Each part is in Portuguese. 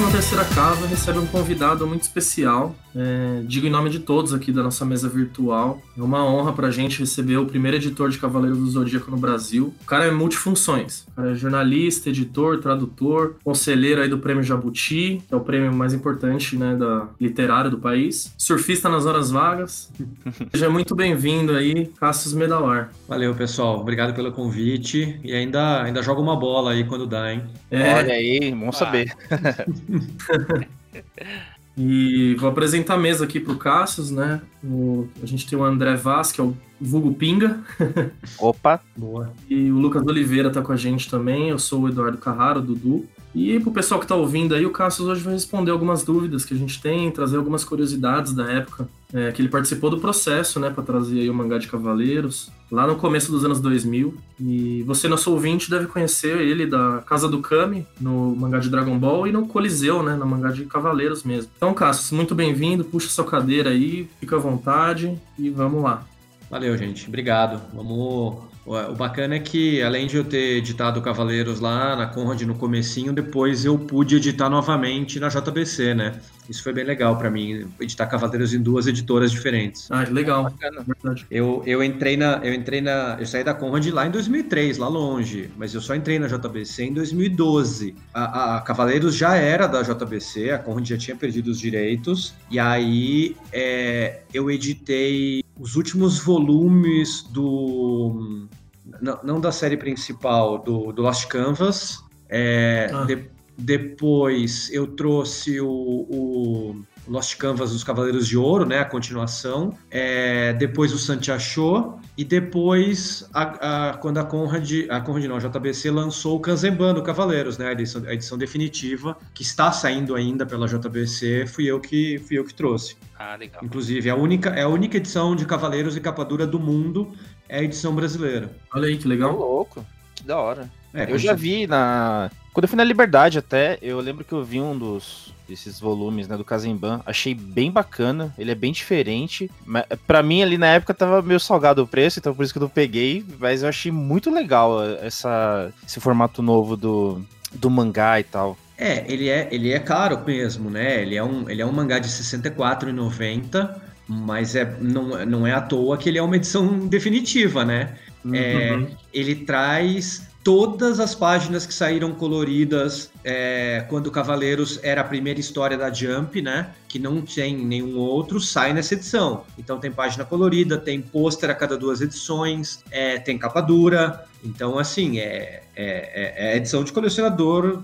próxima terceira casa recebe um convidado muito especial. É, digo em nome de todos aqui da nossa mesa virtual. É uma honra pra gente receber o primeiro editor de Cavaleiros do Zodíaco no Brasil. O cara é multifunções. O cara é jornalista, editor, tradutor, conselheiro aí do Prêmio Jabuti, que é o prêmio mais importante né, da literário do país. Surfista nas horas vagas. Seja muito bem-vindo aí, Cassius Medalar. Valeu, pessoal. Obrigado pelo convite. E ainda, ainda joga uma bola aí quando dá, hein? É. Olha aí, bom saber. e vou apresentar a mesa aqui pro Cassius, né? O, a gente tem o André Vaz, que é o vulgo Pinga. Opa! Boa. E o Lucas Oliveira tá com a gente também. Eu sou o Eduardo Carraro, Dudu. E pro pessoal que tá ouvindo aí, o Cassius hoje vai responder algumas dúvidas que a gente tem, trazer algumas curiosidades da época é, que ele participou do processo, né, para trazer o mangá de Cavaleiros, lá no começo dos anos 2000. E você, nosso ouvinte, deve conhecer ele da Casa do Kami, no mangá de Dragon Ball, e no Coliseu, né, no mangá de Cavaleiros mesmo. Então, Cassius, muito bem-vindo, puxa sua cadeira aí, fica à vontade e vamos lá. Valeu, gente. Obrigado. Vamos o bacana é que, além de eu ter editado Cavaleiros lá na Conrad no comecinho, depois eu pude editar novamente na JBC, né? Isso foi bem legal para mim, editar Cavaleiros em duas editoras diferentes. Ah, legal. Eu, eu entrei na, eu entrei na, eu saí da Conrad lá em 2003, lá longe, mas eu só entrei na JBC em 2012. A, a Cavaleiros já era da JBC, a Conrad já tinha perdido os direitos, e aí é, eu editei os últimos volumes do não, não da série principal, do, do Lost Canvas. É, ah. de, depois eu trouxe o, o, Lost Canvas dos Cavaleiros de Ouro, né? A continuação. É, depois o Santiago. E depois, a, a, quando a Conrad, a Conrad não, a JBC lançou o Kanzenban do Cavaleiros, né? A edição, a edição definitiva, que está saindo ainda pela JBC, fui eu que, fui eu que trouxe. Ah, legal. Inclusive, é a única, é a única edição de Cavaleiros e Capa Dura do mundo é a edição brasileira. Olha aí, que legal. Tô louco, que da hora. É, eu já vi na. Quando eu fui na Liberdade até, eu lembro que eu vi um dos desses volumes, né, do Kazemban. Achei bem bacana, ele é bem diferente. Para mim ali na época tava meio salgado o preço, então por isso que eu não peguei, mas eu achei muito legal essa, esse formato novo do, do mangá e tal. É, ele é, ele é caro mesmo, né? Ele é um, ele é um mangá de R$ 64,90 mas é, não, não é à toa que ele é uma edição definitiva, né? Uhum. É, ele traz todas as páginas que saíram coloridas é, quando Cavaleiros era a primeira história da Jump, né? Que não tem nenhum outro, sai nessa edição. Então tem página colorida, tem pôster a cada duas edições, é, tem capa dura. Então, assim, é, é, é, é edição de colecionador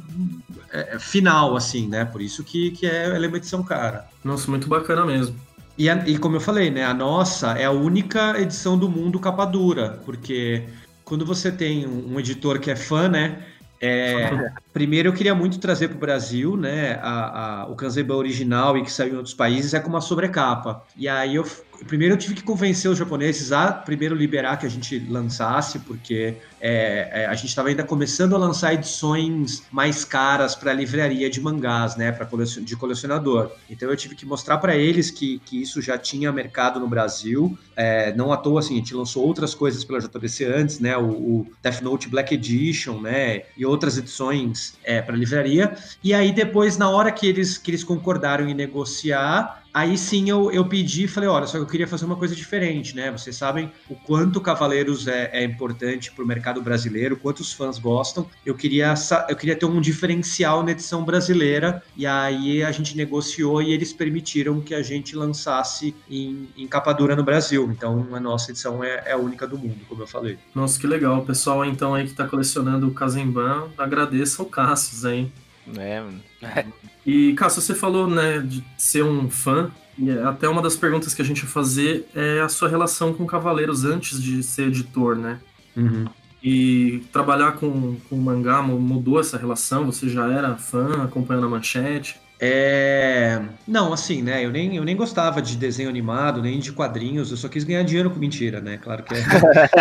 é, final, assim, né? Por isso que, que é, ela é uma edição cara. Nossa, muito bacana mesmo. E, a, e, como eu falei, né, a nossa é a única edição do mundo capa dura, porque quando você tem um, editor que é fã, né, é, primeiro eu queria muito trazer para o Brasil, né, a, a, o Kanzenban original e que saiu em outros países é com uma sobrecapa. E aí eu primeiro eu tive que convencer os japoneses a primeiro liberar que a gente lançasse, porque é, é, a gente estava ainda começando a lançar edições mais caras para livraria de mangás, né, para colecion, de colecionador. Então eu tive que mostrar para eles que, que isso já tinha mercado no Brasil. É, não à toa, assim, a gente lançou outras coisas pela JBC antes, né, o, o Death Note Black Edition, né, e outras edições é, para livraria. E aí depois, na hora que eles que eles concordaram em negociar Aí sim eu, eu pedi e falei, olha, só que eu queria fazer uma coisa diferente, né? Vocês sabem o quanto Cavaleiros é, é importante para o mercado brasileiro, quantos fãs gostam. Eu queria, eu queria ter um diferencial na edição brasileira, e aí a gente negociou e eles permitiram que a gente lançasse em, em capa dura no Brasil. Então a nossa edição é, é, a única do mundo, como eu falei. Nossa, que legal. O pessoal então aí que está colecionando o Kazemban, agradeça ao Cassius, hein? É, e, Cássio, você falou, né, de ser um fã, e até uma das perguntas que a gente ia fazer é a sua relação com Cavaleiros antes de ser editor, né? Uhum. E trabalhar com, com mangá mudou essa relação? Você já era fã, acompanhando a manchete? É... Não, assim, né? Eu nem, eu nem gostava de desenho animado, nem de quadrinhos, eu só quis ganhar dinheiro com mentira, né? Claro que é,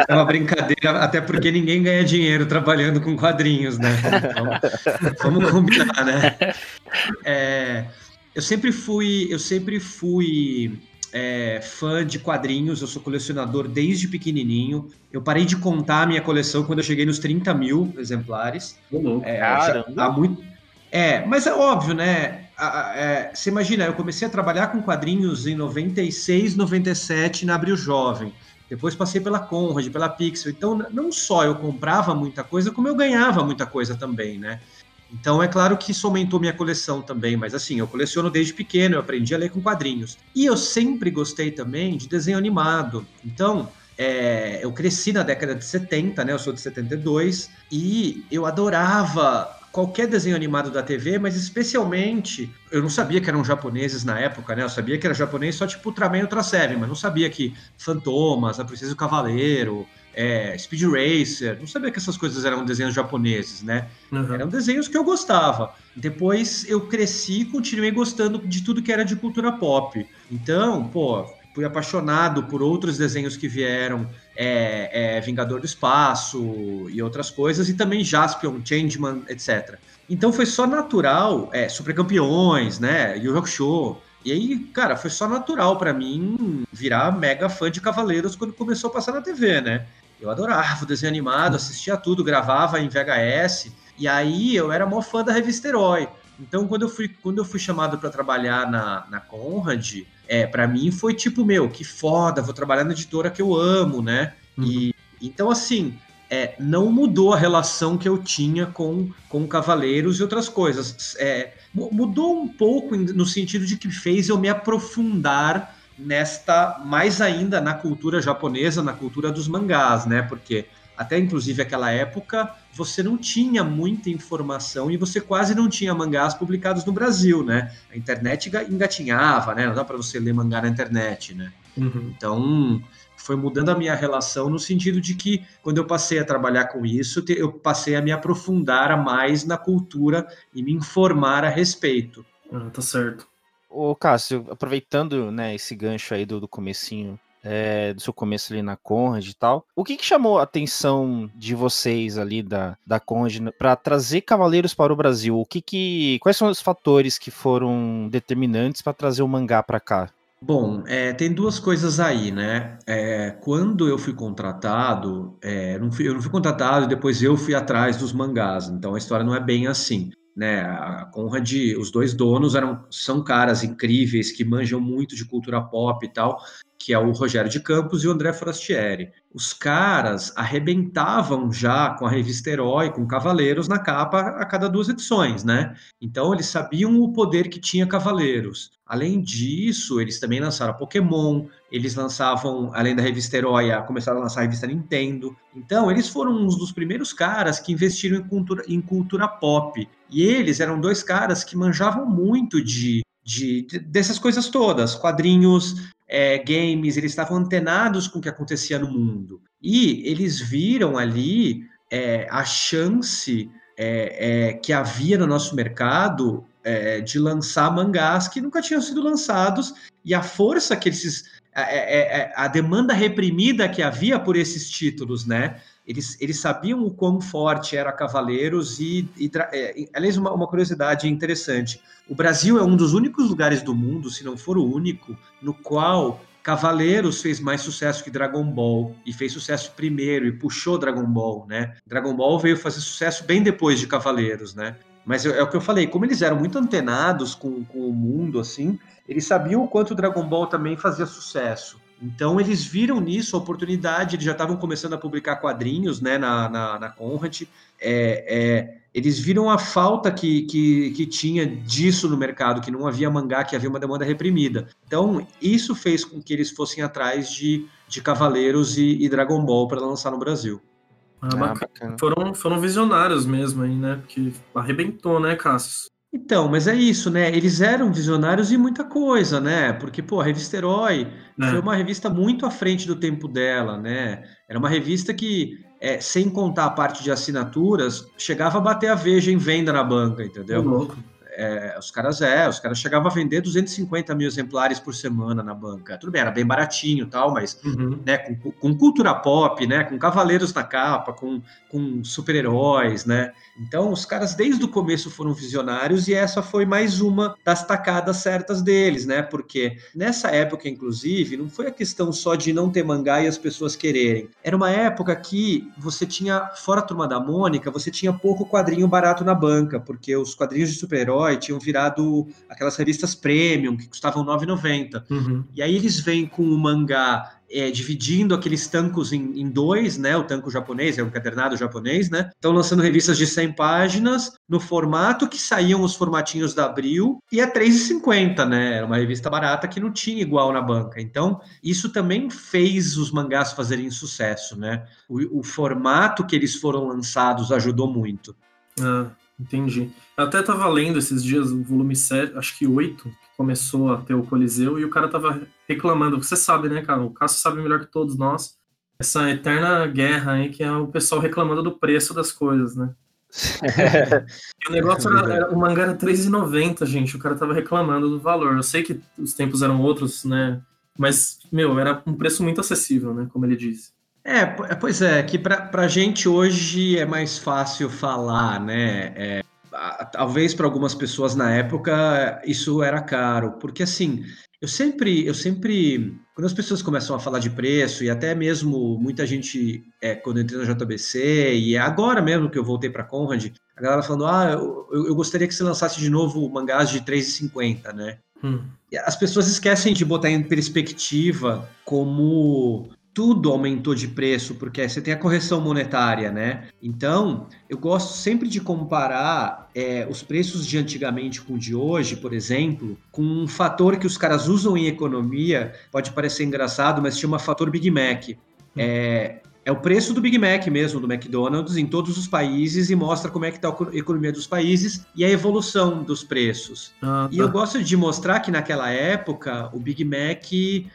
é uma brincadeira, até porque ninguém ganha dinheiro trabalhando com quadrinhos, né? Então, vamos combinar, né? É... Eu sempre fui, eu sempre fui é, fã de quadrinhos, eu sou colecionador desde pequenininho. Eu parei de contar a minha coleção quando eu cheguei nos 30 mil exemplares. Uhum. É, já, há muito É, mas é óbvio, né? É, você imagina, eu comecei a trabalhar com quadrinhos em 96, 97 na Abril Jovem. Depois passei pela Conrad, pela Pixel. Então, não só eu comprava muita coisa, como eu ganhava muita coisa também, né? Então, é claro que isso aumentou minha coleção também, mas assim, eu coleciono desde pequeno, eu aprendi a ler com quadrinhos. E eu sempre gostei também de desenho animado. Então, é, eu cresci na década de 70, né? Eu sou de 72, e eu adorava qualquer desenho animado da TV, mas especialmente, eu não sabia que eram japoneses na época, né? Eu sabia que era japonês só tipo Ultraman e Ultra Seven, mas não sabia que Fantomas, A Princesa e o Cavaleiro, é, Speed Racer, não sabia que essas coisas eram desenhos japoneses, né? Uhum. Eram desenhos que eu gostava. Depois eu cresci e continuei gostando de tudo que era de cultura pop. Então, pô, fui apaixonado por outros desenhos que vieram, é, é, Vingador do Espaço e outras coisas, e também Jaspion, Changeman, etc. Então foi só natural, é, Super Campeões, né, Yu Hakusho, e aí, cara, foi só natural para mim virar mega fã de Cavaleiros quando começou a passar na TV, né? Eu adorava o desenho animado, assistia tudo, gravava em VHS, e aí eu era mó fã da revista Herói. Então, quando eu fui, quando eu fui chamado para trabalhar na, na Conrad, é, para mim foi tipo, meu, que foda, vou trabalhar na editora que eu amo, né? Uhum. E então, assim, é, não mudou a relação que eu tinha com, com Cavaleiros e outras coisas. É, mudou um pouco no sentido de que fez eu me aprofundar nesta, mais ainda na cultura japonesa, na cultura dos mangás, né? Porque até inclusive aquela época, você não tinha muita informação e você quase não tinha mangás publicados no Brasil, né? A internet engatinhava, né? Não dá para você ler mangá na internet, né? Uhum. Então, foi mudando a minha relação no sentido de que quando eu passei a trabalhar com isso, eu passei a me aprofundar mais na cultura e me informar a respeito. Ah, tá certo. Ô, Cássio, aproveitando né, esse gancho aí do, do comecinho é, do seu começo ali na Conrad e tal. O que, que chamou a atenção de vocês ali da, da Conrad para trazer Cavaleiros para o Brasil? O que que, quais são os fatores que foram determinantes para trazer o mangá para cá? Bom, é, tem duas coisas aí, né? É, quando eu fui contratado, é, não fui, eu não fui contratado, depois eu fui atrás dos mangás. Então a história não é bem assim né? A Conrad, os dois donos eram são caras incríveis que manjam muito de cultura pop e tal, que é o Rogério de Campos e o André Forastieri. Os caras arrebentavam já com a revista Herói, com Cavaleiros na capa a cada duas edições, né? Então eles sabiam o poder que tinha Cavaleiros. Além disso, eles também lançaram Pokémon, eles lançavam, além da revista Herói, começaram a lançar a revista Nintendo. Então, eles foram uns dos primeiros caras que investiram em cultura, em cultura pop. E eles eram dois caras que manjavam muito de, de, de dessas coisas todas, quadrinhos, é, games, eles estavam antenados com o que acontecia no mundo. E eles viram ali é, a chance é, é que havia no nosso mercado é, de lançar mangás que nunca tinham sido lançados e a força que esses. A, a, a demanda reprimida que havia por esses títulos, né? Eles, eles sabiam o quão forte era Cavaleiros e, e é, aliás, uma, uma curiosidade interessante. O Brasil é um dos únicos lugares do mundo, se não for o único, no qual Cavaleiros fez mais sucesso que Dragon Ball e fez sucesso primeiro e puxou Dragon Ball, né? Dragon Ball veio fazer sucesso bem depois de Cavaleiros, né? Mas é, é o que eu falei, como eles eram muito antenados com, com o mundo, assim, eles sabiam o quanto Dragon Ball também fazia sucesso. Então eles viram nisso a oportunidade, eles já estavam começando a publicar quadrinhos né, na, na, na Conrad. É, é, eles viram a falta que, que, que tinha disso no mercado, que não havia mangá, que havia uma demanda reprimida. Então, isso fez com que eles fossem atrás de, de Cavaleiros e, e Dragon Ball para lançar no Brasil. Ah, ah foram, foram visionários mesmo aí, né? Porque arrebentou, né, Cassius? Então, mas é isso, né? Eles eram visionários em muita coisa, né? Porque, pô, a revista Herói é. foi uma revista muito à frente do tempo dela, né? Era uma revista que, é, sem contar a parte de assinaturas, chegava a bater a veja em venda na banca, entendeu? é, os caras é, os caras chegavam a vender 250 mil exemplares por semana na banca. Tudo bem, era bem baratinho tal, mas uhum. né, com, com, cultura pop, né, com cavaleiros na capa, com, com super-heróis, né? Então, os caras desde o começo foram visionários e essa foi mais uma das tacadas certas deles, né? Porque nessa época, inclusive, não foi a questão só de não ter mangá e as pessoas quererem. Era uma época que você tinha, fora a turma da Mônica, você tinha pouco quadrinho barato na banca, porque os quadrinhos de super-herói tinham virado aquelas revistas premium que custavam R$ 9,90. Uhum. E aí eles vêm com o mangá é, dividindo aqueles tancos em, em, dois, né? O tanco japonês, é um cadernado japonês, né? Estão lançando revistas de 100 páginas no formato que saíam os formatinhos da Abril e é 3,50, né? Era uma revista barata que não tinha igual na banca. Então, isso também fez os mangás fazerem sucesso, né? O, o formato que eles foram lançados ajudou muito. Ah, entendi. Eu até estava lendo esses dias o volume 7, acho que 8, começou a ter o Coliseu e o cara tava reclamando. Você sabe, né, cara? O Cássio sabe melhor que todos nós. Essa eterna guerra aí que é o pessoal reclamando do preço das coisas, né? o negócio era, era, o mangá era R$3,90, gente. O cara tava reclamando do valor. Eu sei que os tempos eram outros, né? Mas, meu, era um preço muito acessível, né? Como ele disse. É, pois é, que pra, pra gente hoje é mais fácil falar, né? É, talvez para algumas pessoas na época isso era caro, porque assim, eu sempre, eu sempre, quando as pessoas começam a falar de preço e até mesmo muita gente, é, quando eu entrei no JBC e agora mesmo que eu voltei para Conrad, a galera falando, ah, eu, eu gostaria que você lançasse de novo mangás de 3,50, né? Hum. As pessoas esquecem de botar em perspectiva como tudo aumentou de preço, porque você tem a correção monetária, né? Então, eu gosto sempre de comparar é, os preços de antigamente com de hoje, por exemplo, com um fator que os caras usam em economia, pode parecer engraçado, mas chama fator Big Mac. É, é o preço do Big Mac mesmo, do McDonald's, em todos os países e mostra como é que está a economia dos países e a evolução dos preços. Ah, tá. E eu gosto de mostrar que naquela época o Big Mac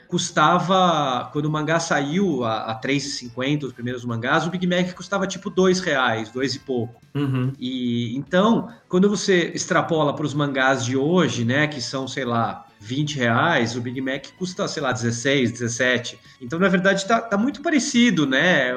custava, quando o mangá saiu a, a 3,50, os primeiros mangás, o Big Mac custava tipo dois reais, dois e pouco. Uhum. E então, quando você extrapola para os mangás de hoje, né, que são, sei lá, 20 reais, o Big Mac custa, sei lá, 16, 17. Então, na verdade, tá, tá muito parecido, né?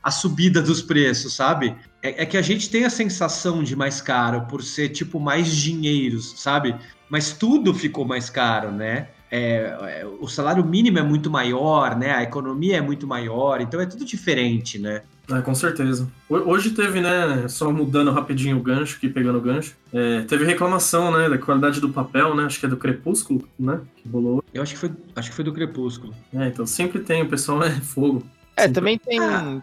A subida dos preços, sabe? É, é, que a gente tem a sensação de mais caro por ser, tipo, mais dinheiros, sabe? Mas tudo ficou mais caro, né? É, é, o salário mínimo é muito maior, né? A economia é muito maior, então é tudo diferente, né? É, com certeza. Hoje teve, né, só mudando rapidinho o gancho, aqui pegando o gancho, é, teve reclamação, né, da qualidade do papel, né, acho que é do Crepúsculo, né, que rolou. Eu acho que foi, acho que foi do Crepúsculo. É, então sempre tem, o pessoal é fogo. É, sempre... também tem,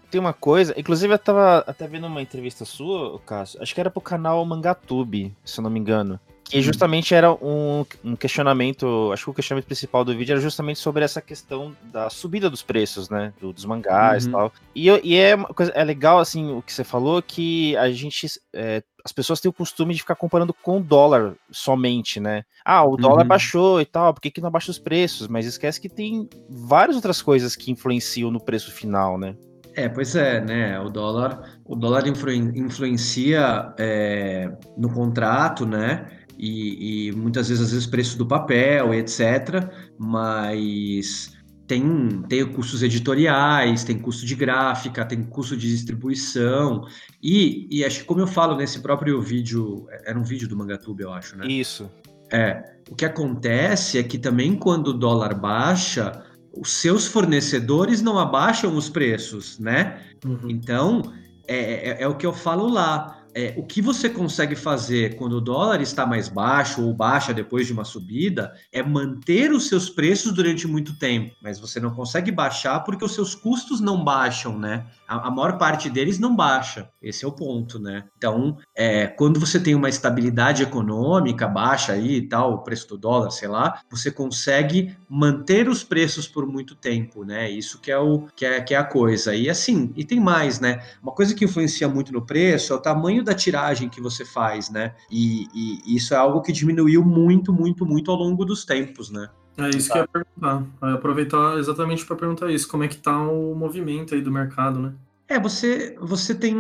tem uma coisa, inclusive eu tava até vendo uma entrevista sua, Cássio, acho que era pro canal Mangatube, se eu não me engano, que uhum. justamente era um, um, questionamento, acho que o questionamento principal do vídeo era justamente sobre essa questão da subida dos preços, né, do, dos mangás uhum. e tal. E, e é, coisa, é legal, assim, o que você falou, que a gente, é, as pessoas têm o costume de ficar comparando com o dólar somente, né? Ah, o dólar uhum. baixou e tal, por que, que não abaixa os preços? Mas esquece que tem várias outras coisas que influenciam no preço final, né? É, pois é, né? O dólar, o dólar influencia é, no contrato, né? E, e muitas vezes, às vezes, preço do papel, etc. Mas tem, tem custos editoriais, tem custo de gráfica, tem custo de distribuição. E, e acho que, como eu falo nesse próprio vídeo, era um vídeo do Mangatube, eu acho, né? Isso. É. O que acontece é que também quando o dólar baixa, os seus fornecedores não abaixam os preços, né? Uhum. Então, é, é, é o que eu falo lá é, o que você consegue fazer quando o dólar está mais baixo ou baixa depois de uma subida é manter os seus preços durante muito tempo, mas você não consegue baixar porque os seus custos não baixam, né? A, a maior parte deles não baixa. Esse é o ponto, né? Então, é, quando você tem uma estabilidade econômica baixa aí e tal, o preço do dólar, sei lá, você consegue manter os preços por muito tempo, né? Isso que é o que é, que é a coisa. E assim, e tem mais, né? Uma coisa que influencia muito no preço é o tamanho tamanho da tiragem que você faz, né? E, e isso é algo que diminuiu muito, muito, muito ao longo dos tempos, né? É isso que eu ia perguntar. Eu ia aproveitar exatamente para perguntar isso. Como é que tá o movimento aí do mercado, né? É, você, você tem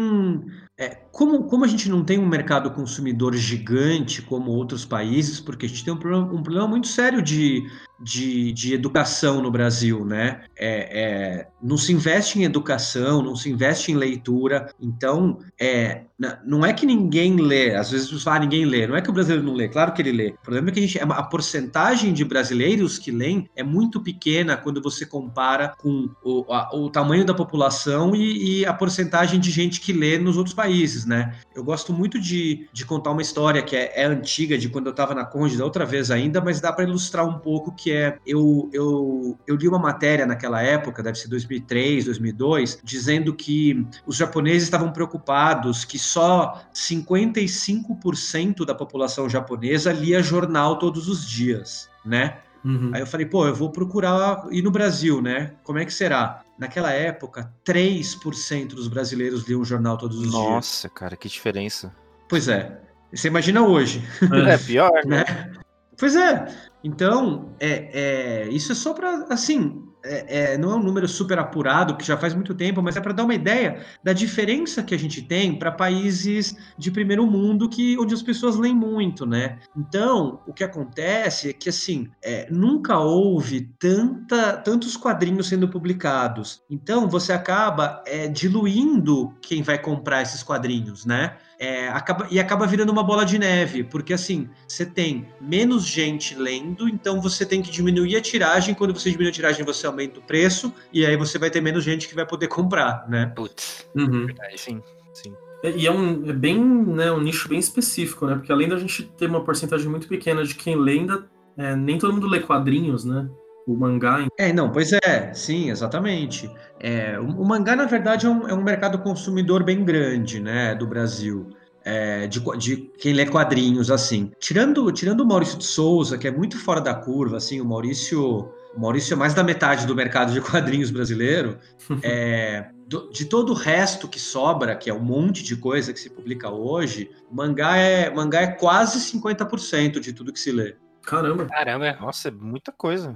é, como, como a gente não tem um mercado consumidor gigante como outros países, porque a gente tem um problema, um problema muito sério de, de, de educação no Brasil, né? É, é, não se investe em educação, não se investe em leitura, então é, não é que ninguém lê, às vezes fala, ninguém lê, não é que o brasileiro não lê, claro que ele lê. O problema é que a, gente, é a porcentagem de brasileiros que leem é muito pequena quando você compara com o, a, o tamanho da população e, e, a porcentagem de gente que lê nos outros países, né? Eu gosto muito de, de contar uma história que é, é antiga, de quando eu estava na Conde da outra vez ainda, mas dá para ilustrar um pouco que é, eu, eu, eu li uma matéria naquela época, deve ser 2003, 2002, dizendo que os japoneses estavam preocupados que só 55% da população japonesa lia jornal todos os dias, né? Uhum. Aí eu falei, pô, eu vou procurar. E no Brasil, né? Como é que será? Naquela época, 3% dos brasileiros liam jornal todos os Nossa, dias. Nossa, cara, que diferença. Pois é. Você imagina hoje. É pior, né? Pois é. Então, é, é, isso é só para, assim, é, é, não é um número super apurado, que já faz muito tempo, mas é para dar uma ideia da diferença que a gente tem para países de primeiro mundo que onde as pessoas leem muito, né? Então, o que acontece é que assim é, nunca houve tanta, tantos quadrinhos sendo publicados. Então, você acaba é, diluindo quem vai comprar esses quadrinhos, né? É, acaba, e acaba virando uma bola de neve, porque assim, você tem menos gente lendo, então você tem que diminuir a tiragem. Quando você diminui a tiragem, você aumenta o preço, e aí você vai ter menos gente que vai poder comprar, né? Putz, uhum. verdade, sim, sim. E é um é bem, né, um nicho bem específico, né? Porque além da gente ter uma porcentagem muito pequena de quem lê, ainda é, nem todo mundo lê quadrinhos, né? O mangá. É, não, pois é, sim, exatamente. É, o, o mangá, na verdade, é um, é um, mercado consumidor bem grande, né, do Brasil. É, de, de, quem lê quadrinhos, assim. Tirando, tirando o Maurício de Souza, que é muito fora da curva, assim, o Maurício. O Maurício é mais da metade do mercado de quadrinhos brasileiro. é, de todo o resto que sobra, que é um monte de coisa que se publica hoje, mangá é, mangá é quase 50% de tudo que se lê. Caramba. Caramba, nossa, é muita coisa.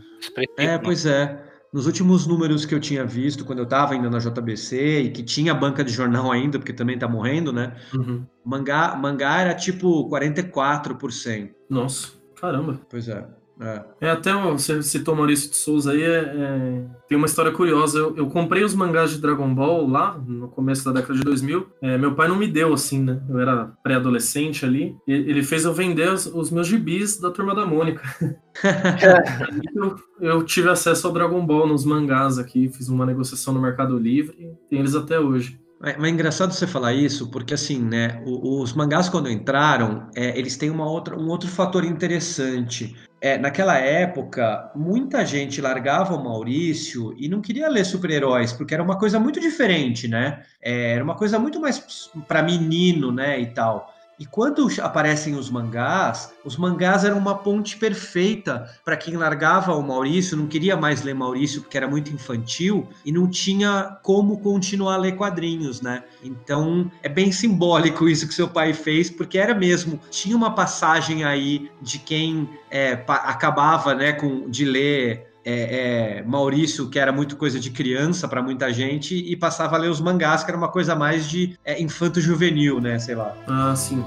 É, pois é. Nos últimos números que eu tinha visto, quando eu estava ainda na JBC e que tinha banca de jornal ainda, porque também está morrendo, né? Uhum. Mangá, mangá era tipo 44%. Nossa, caramba. Pois é. É. é, até você citou Maurício de Souza aí, é, é, tem uma história curiosa. Eu, eu, comprei os mangás de Dragon Ball lá no começo da década de 2000. É, meu pai não me deu assim, né? Eu era pré-adolescente ali. ele fez eu vender os, os, meus gibis da turma da Mônica. eu, eu, tive acesso ao Dragon Ball nos mangás aqui, fiz uma negociação no Mercado Livre, tem eles até hoje. É, mas é engraçado você falar isso, porque assim, né, os, mangás quando entraram, é, eles têm uma outra, um outro fator interessante. É, naquela época, muita gente largava o Maurício e não queria ler super-heróis, porque era uma coisa muito diferente, né? É, era uma coisa muito mais para menino, né, e tal. E quando aparecem os mangás, os mangás eram uma ponte perfeita para quem largava o Maurício, não queria mais ler Maurício porque era muito infantil e não tinha como continuar a ler quadrinhos, né? Então é bem simbólico isso que seu pai fez, porque era mesmo, tinha uma passagem aí de quem é, acabava né, com, de ler é, é, Maurício, que era muito coisa de criança para muita gente, e passava a ler os mangás, que era uma coisa mais de é, infanto-juvenil, né? Sei lá. Ah, sim.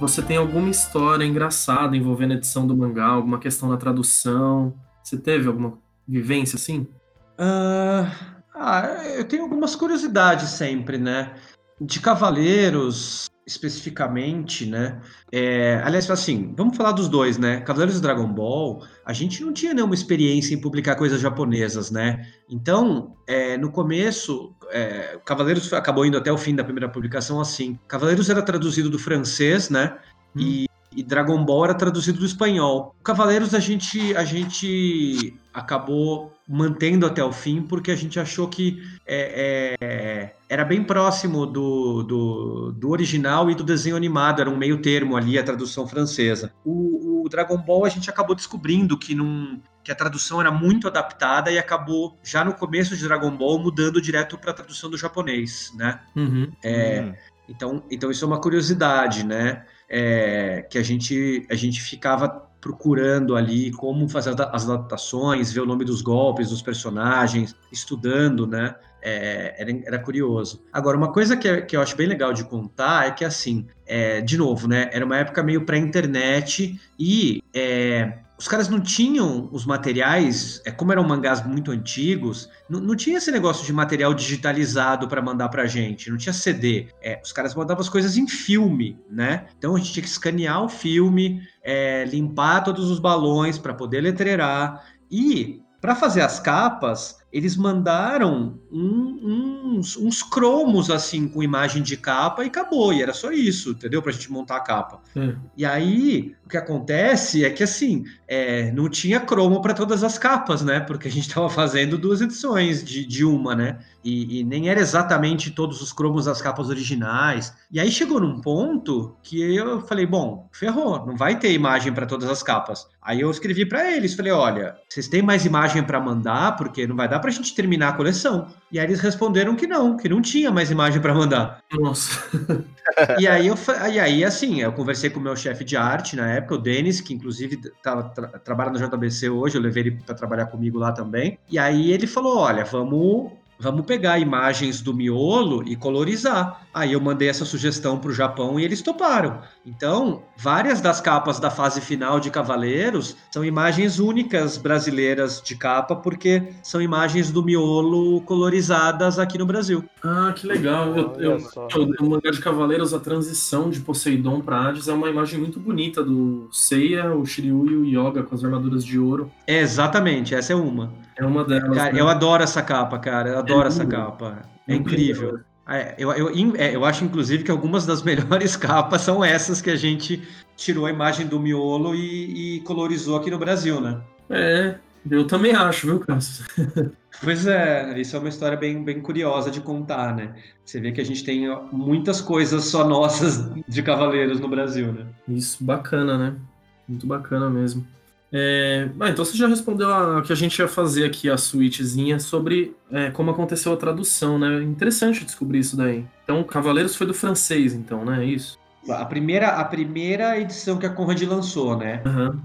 Você tem alguma história engraçada envolvendo a edição do mangá, alguma questão na tradução? Você teve alguma vivência assim? Uh, ah, eu tenho algumas curiosidades sempre, né? De Cavaleiros, especificamente, né? É, aliás, assim, vamos falar dos dois, né? Cavaleiros e Dragon Ball, a gente não tinha nenhuma experiência em publicar coisas japonesas, né? Então, é, no começo, é, Cavaleiros acabou indo até o fim da primeira publicação assim. Cavaleiros era traduzido do francês, né? Hum. E, e Dragon Ball era traduzido do espanhol. Cavaleiros a gente a gente acabou mantendo até o fim porque a gente achou que é, é, era bem próximo do, do, do, original e do desenho animado, era um meio termo ali a tradução francesa. O, o Dragon Ball a gente acabou descobrindo que, num, que a tradução era muito adaptada e acabou já no começo de Dragon Ball mudando direto para a tradução do japonês, né? Uhum. É, uhum. Então, então isso é uma curiosidade, né? É, que a gente, a gente ficava procurando ali como fazer as adaptações, ver o nome dos golpes, dos personagens, estudando, né? É, era, era, curioso. Agora, uma coisa que, que, eu acho bem legal de contar é que, assim, é, de novo, né? Era uma época meio pré-internet e é, os caras não tinham os materiais, é como eram mangás muito antigos, não, não tinha esse negócio de material digitalizado para mandar pra gente, não tinha CD. É, os caras mandavam as coisas em filme, né? Então a gente tinha que escanear o filme, é, limpar todos os balões para poder letreirar e para fazer as capas, eles mandaram um, uns, uns, cromos assim com imagem de capa e acabou. E era só isso, entendeu? Pra gente montar a capa. Hum. E aí, que acontece é que assim, é, não tinha cromo para todas as capas, né? Porque a gente estava fazendo duas edições de, de uma, né? E, e, nem era exatamente todos os cromos das capas originais. E aí chegou num ponto que eu falei, bom, ferrou, não vai ter imagem para todas as capas. Aí eu escrevi para eles, falei, olha, vocês têm mais imagem para mandar, porque não vai dar para a gente terminar a coleção. E aí eles responderam que não, que não tinha mais imagem para mandar. Nossa. e aí eu e aí assim, eu conversei com o meu chefe de arte na época, o Denis, que inclusive tava tra trabalhando no JBC hoje, eu levei ele para trabalhar comigo lá também. E aí ele falou: "Olha, vamos vamos pegar imagens do miolo e colorizar. Aí eu mandei essa sugestão para o Japão e eles toparam. Então, várias das capas da fase final de Cavaleiros são imagens únicas brasileiras de capa, porque são imagens do miolo colorizadas aqui no Brasil. Ah, que legal. Eu, eu, eu, no mangá de Cavaleiros, a transição de Poseidon para Hades é uma imagem muito bonita do Seiya, o Shiryu e o Yoga com as armaduras de ouro. É, exatamente, essa é uma. É uma delas. Cara, né? eu adoro essa capa, cara. Eu adoro é essa capa. É incrível. É, eu, eu, é, eu acho, inclusive, que algumas das melhores capas são essas que a gente tirou a imagem do miolo e, e colorizou aqui no Brasil, né? É, eu também acho, viu, Cássio? Pois é, isso é uma história bem, bem curiosa de contar, né? Você vê que a gente tem muitas coisas só nossas de cavaleiros no Brasil, né? Isso, bacana, né? Muito bacana mesmo. É, ah, então você já respondeu a que a gente ia fazer aqui a suítezinha sobre é, como aconteceu a tradução, né? Interessante descobrir isso daí. Então, Cavaleiros foi do francês, então, né? É isso. A primeira, a primeira edição que a Conrad lançou, né? Uhum.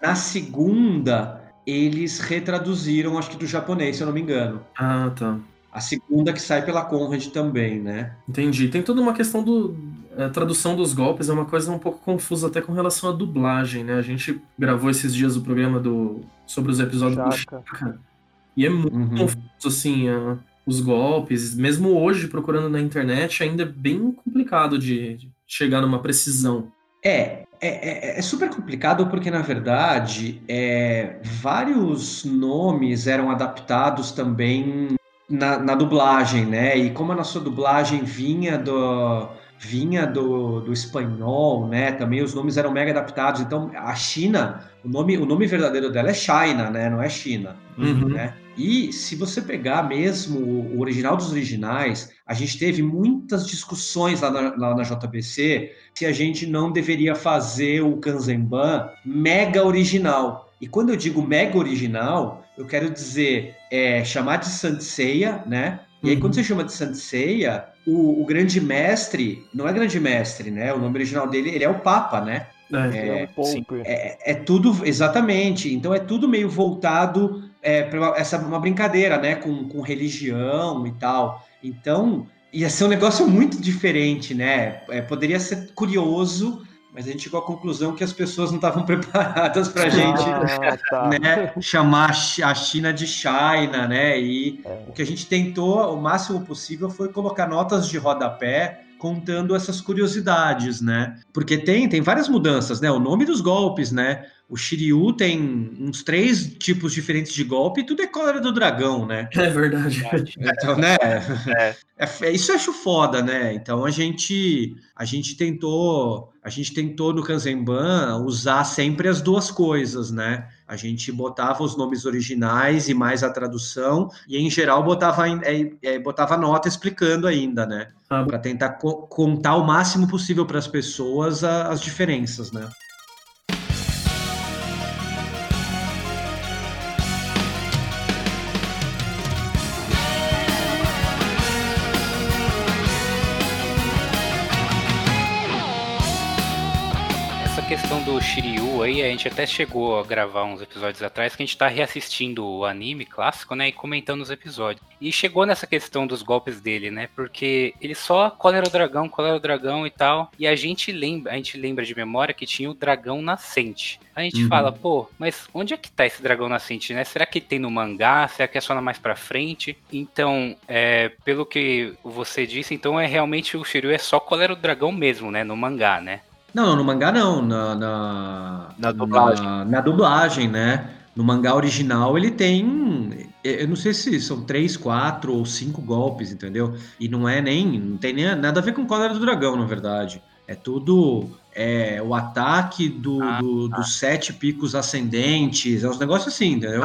Na segunda, eles retraduziram, acho que do japonês, se eu não me engano. Ah, tá. A segunda que sai pela Conrad também, né? Entendi. Tem toda uma questão do. A tradução dos golpes é uma coisa um pouco confusa até com relação à dublagem, né? A gente gravou esses dias o programa do sobre os episódios Chaka. do Chaka. E é muito uhum. confuso, assim, a, os golpes. Mesmo hoje, procurando na internet, ainda é bem complicado de, de chegar numa precisão. É, é, é, é, super complicado porque, na verdade, é, vários nomes eram adaptados também na, na, dublagem, né? E como a nossa dublagem vinha do vinha do, do espanhol, né? Também os nomes eram mega adaptados. Então, a China, o nome, o nome verdadeiro dela é China, né? Não é China, uhum. né? E se você pegar mesmo o original dos originais, a gente teve muitas discussões lá na, lá na JBC se a gente não deveria fazer o Kanzenban mega original. E quando eu digo mega original, eu quero dizer é, chamar de Sanseia, né? E aí, quando uhum. você chama de Sanseia, o, o, grande mestre, não é grande mestre, né? O nome original dele, ele é o Papa, né? É, é, é, é tudo, exatamente. Então é tudo meio voltado é, para essa uma brincadeira, né? Com, com religião e tal. Então ia ser um negócio muito diferente, né? É, poderia ser curioso mas a gente chegou à conclusão que as pessoas não estavam preparadas para a gente ah, tá. né, chamar a China de China, né? E é. o que a gente tentou, o máximo possível, foi colocar notas de rodapé contando essas curiosidades, né? Porque tem, tem várias mudanças, né? O nome dos golpes, né? O Shiryu tem uns três tipos diferentes de golpe e tudo é cólera do dragão, né? É verdade. Então, né? É. É, isso eu acho foda, né? Então a gente a gente tentou a gente tentou no Kanzenban usar sempre as duas coisas, né? A gente botava os nomes originais e mais a tradução e em geral botava é, é, botava nota explicando ainda, né? Ah, para tentar co contar o máximo possível para as pessoas a, as diferenças, né? Shiryu aí, a gente até chegou a gravar uns episódios atrás que a gente tá reassistindo o anime clássico, né? E comentando os episódios. E chegou nessa questão dos golpes dele, né? Porque ele só colera o dragão, colera o dragão e tal. E a gente lembra, a gente lembra de memória que tinha o dragão nascente. A gente uhum. fala, pô, mas onde é que tá esse dragão nascente, né? Será que tem no mangá? Será que é só na mais pra frente? Então, é, pelo que você disse, então é realmente o Shiryu é só colera o dragão mesmo, né? No mangá, né? Não, no mangá não, na, na, na dublagem. Na, na, dublagem, né? No mangá original ele tem. Eu não sei se são três, quatro ou cinco golpes, entendeu? E não é nem. Não tem nem nada a ver com Cólera do Dragão, na verdade. É tudo. É, o ataque do, ah, do, tá. dos sete picos ascendentes, é uns negócios assim, entendeu?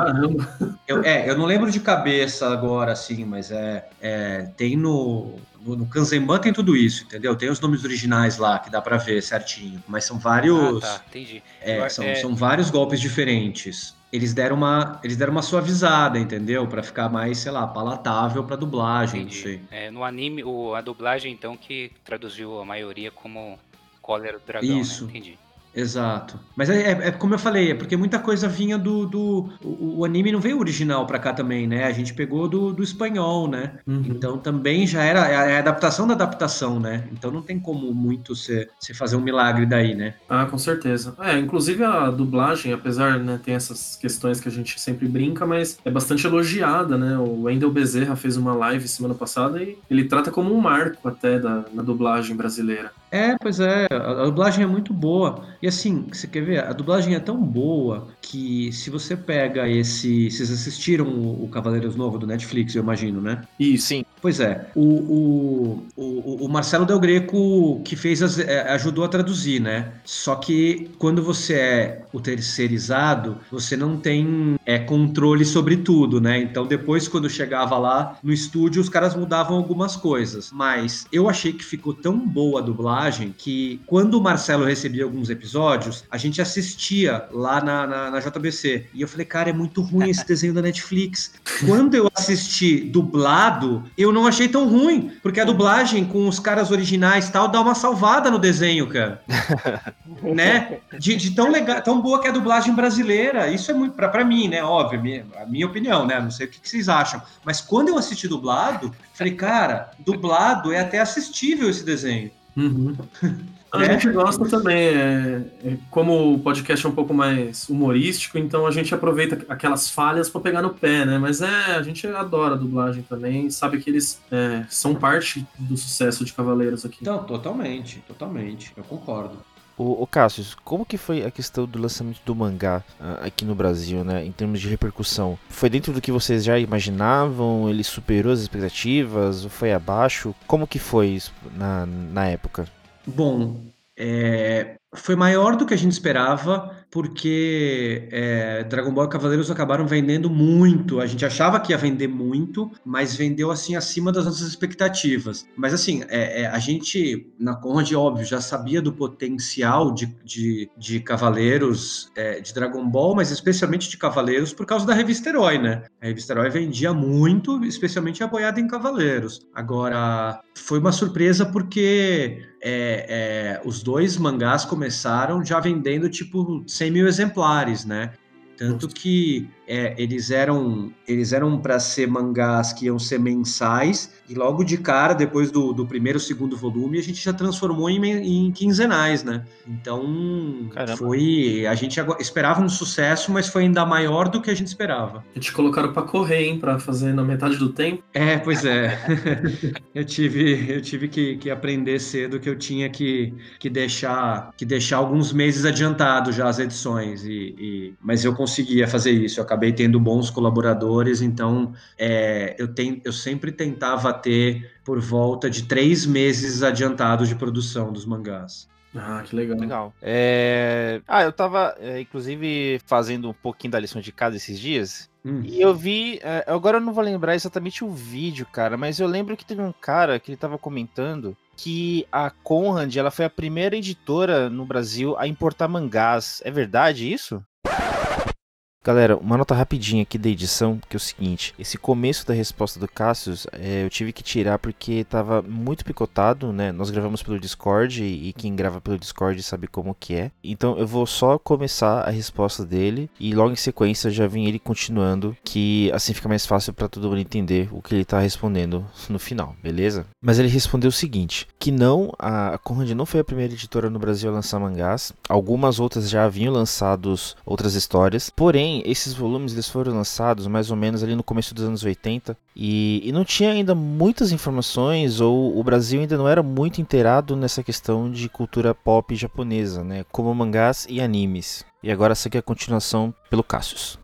Eu, é, eu não lembro de cabeça agora, assim, mas é, é tem no, no, no Kanzenban tem tudo isso, entendeu? Tem os nomes originais lá que dá para ver certinho, mas são vários. Ah, tá, entendi. É, são, é... são vários golpes diferentes. Eles deram uma, eles deram uma suavizada, entendeu? Para ficar mais, sei lá, palatável para dublagem, entendi. não sei. É, no anime, o, a dublagem então que traduziu a maioria como Cólera do Dragão, né? Isso. Né? Entendi. Exato. Mas é, é, é, como eu falei, é porque muita coisa vinha do. do o, o anime não veio original pra cá também, né? A gente pegou do, do espanhol, né? Uhum. Então também já era. É a é adaptação da adaptação, né? Então não tem como muito você fazer um milagre daí, né? Ah, com certeza. É, inclusive a dublagem, apesar, né, tem essas questões que a gente sempre brinca, mas é bastante elogiada, né? O Wendel Bezerra fez uma live semana passada e ele trata como um marco até da, na dublagem brasileira. É, pois é, a dublagem é muito boa. E assim, você quer ver? A dublagem é tão boa que se você pega esse. Vocês assistiram o, Cavaleiros Novo do Netflix, eu imagino, né? E sim. Pois é. O, o, o, o Marcelo Del Greco que fez as, é, ajudou a traduzir, né? Só que quando você é o terceirizado, você não tem é, controle sobre tudo, né? Então depois, quando chegava lá no estúdio, os caras mudavam algumas coisas. Mas eu achei que ficou tão boa a dublagem que quando o Marcelo recebia alguns episódios, a gente assistia lá na, na, na JBC. E eu falei, cara, é muito ruim esse desenho da Netflix. Quando eu assisti dublado, eu não achei tão ruim, porque a dublagem com os caras originais tal dá uma salvada no desenho, cara. né? De, de, tão legal, tão boa que é a dublagem brasileira. Isso é muito para pra mim, né? Óbvio, minha, a minha opinião, né? Não sei o que, que vocês acham. Mas quando eu assisti dublado, falei, cara, dublado é até assistível esse desenho. Uhum. A é. gente gosta também, é, é, como o podcast é um pouco mais humorístico, então a gente aproveita aquelas falhas para pegar no pé, né? Mas é, a gente adora a dublagem também, sabe que eles é, são parte do sucesso de Cavaleiros aqui. Então, totalmente, totalmente, eu concordo. O, o Cassius, como que foi a questão do lançamento do mangá uh, aqui no Brasil, né, em termos de repercussão? Foi dentro do que vocês já imaginavam? Ele superou as expectativas? Ou foi abaixo? Como que foi isso na, na época? Bom, é, foi maior do que a gente esperava, porque é, Dragon Ball e Cavaleiros acabaram vendendo muito. A gente achava que ia vender muito, mas vendeu assim acima das nossas expectativas. Mas assim, é, é, a gente, na Conrad, óbvio, já sabia do potencial de, de, de Cavaleiros, é, de Dragon Ball, mas especialmente de Cavaleiros por causa da revista Herói, né? A revista Herói vendia muito, especialmente apoiada em Cavaleiros. Agora, foi uma surpresa porque é, é, os dois mangás começaram já vendendo tipo 100 mil exemplares, né? Tanto que é, eles eram eles eram para ser mangás que iam ser mensais e logo de cara depois do, do primeiro segundo volume a gente já transformou em, em quinzenais né? Então Caramba. foi a gente esperava um sucesso mas foi ainda maior do que a gente esperava. A gente colocaram para correr hein? Para fazer na metade do tempo? É pois é. Eu tive eu tive que, que aprender cedo que eu tinha que, que deixar que deixar alguns meses adiantado já as edições. E, e mas eu conseguia fazer isso. Eu acabei tendo bons colaboradores, então é, eu, tem, eu sempre tentava ter por volta de três meses adiantados de produção dos mangás. Ah, que legal. Legal. É... Ah, eu tava, é, inclusive, fazendo um pouquinho da lição de casa esses dias. Hum. E eu vi. É, agora eu não vou lembrar exatamente o vídeo, cara, mas eu lembro que teve um cara que ele tava comentando que a Conrad ela foi a primeira editora no Brasil a importar mangás. É verdade isso? Galera, uma nota rapidinha aqui da edição, que é o seguinte: esse começo da resposta do Cassius é, eu tive que tirar porque tava muito picotado, né? Nós gravamos pelo Discord e, quem grava pelo Discord sabe como que é. Então eu vou só começar a resposta dele e logo em sequência já vem ele continuando, que assim fica mais fácil para todo mundo entender o que ele tá respondendo no final, beleza? Mas ele respondeu o seguinte: que não, a Conrad não foi a primeira editora no Brasil a lançar mangás, algumas outras já haviam lançado outras histórias, porém esses volumes eles foram lançados mais ou menos ali no começo dos anos 80 e, e não tinha ainda muitas informações ou o Brasil ainda não era muito inteirado nessa questão de cultura pop japonesa, né, como mangás e animes. E agora essa aqui é a continuação pelo Cassius.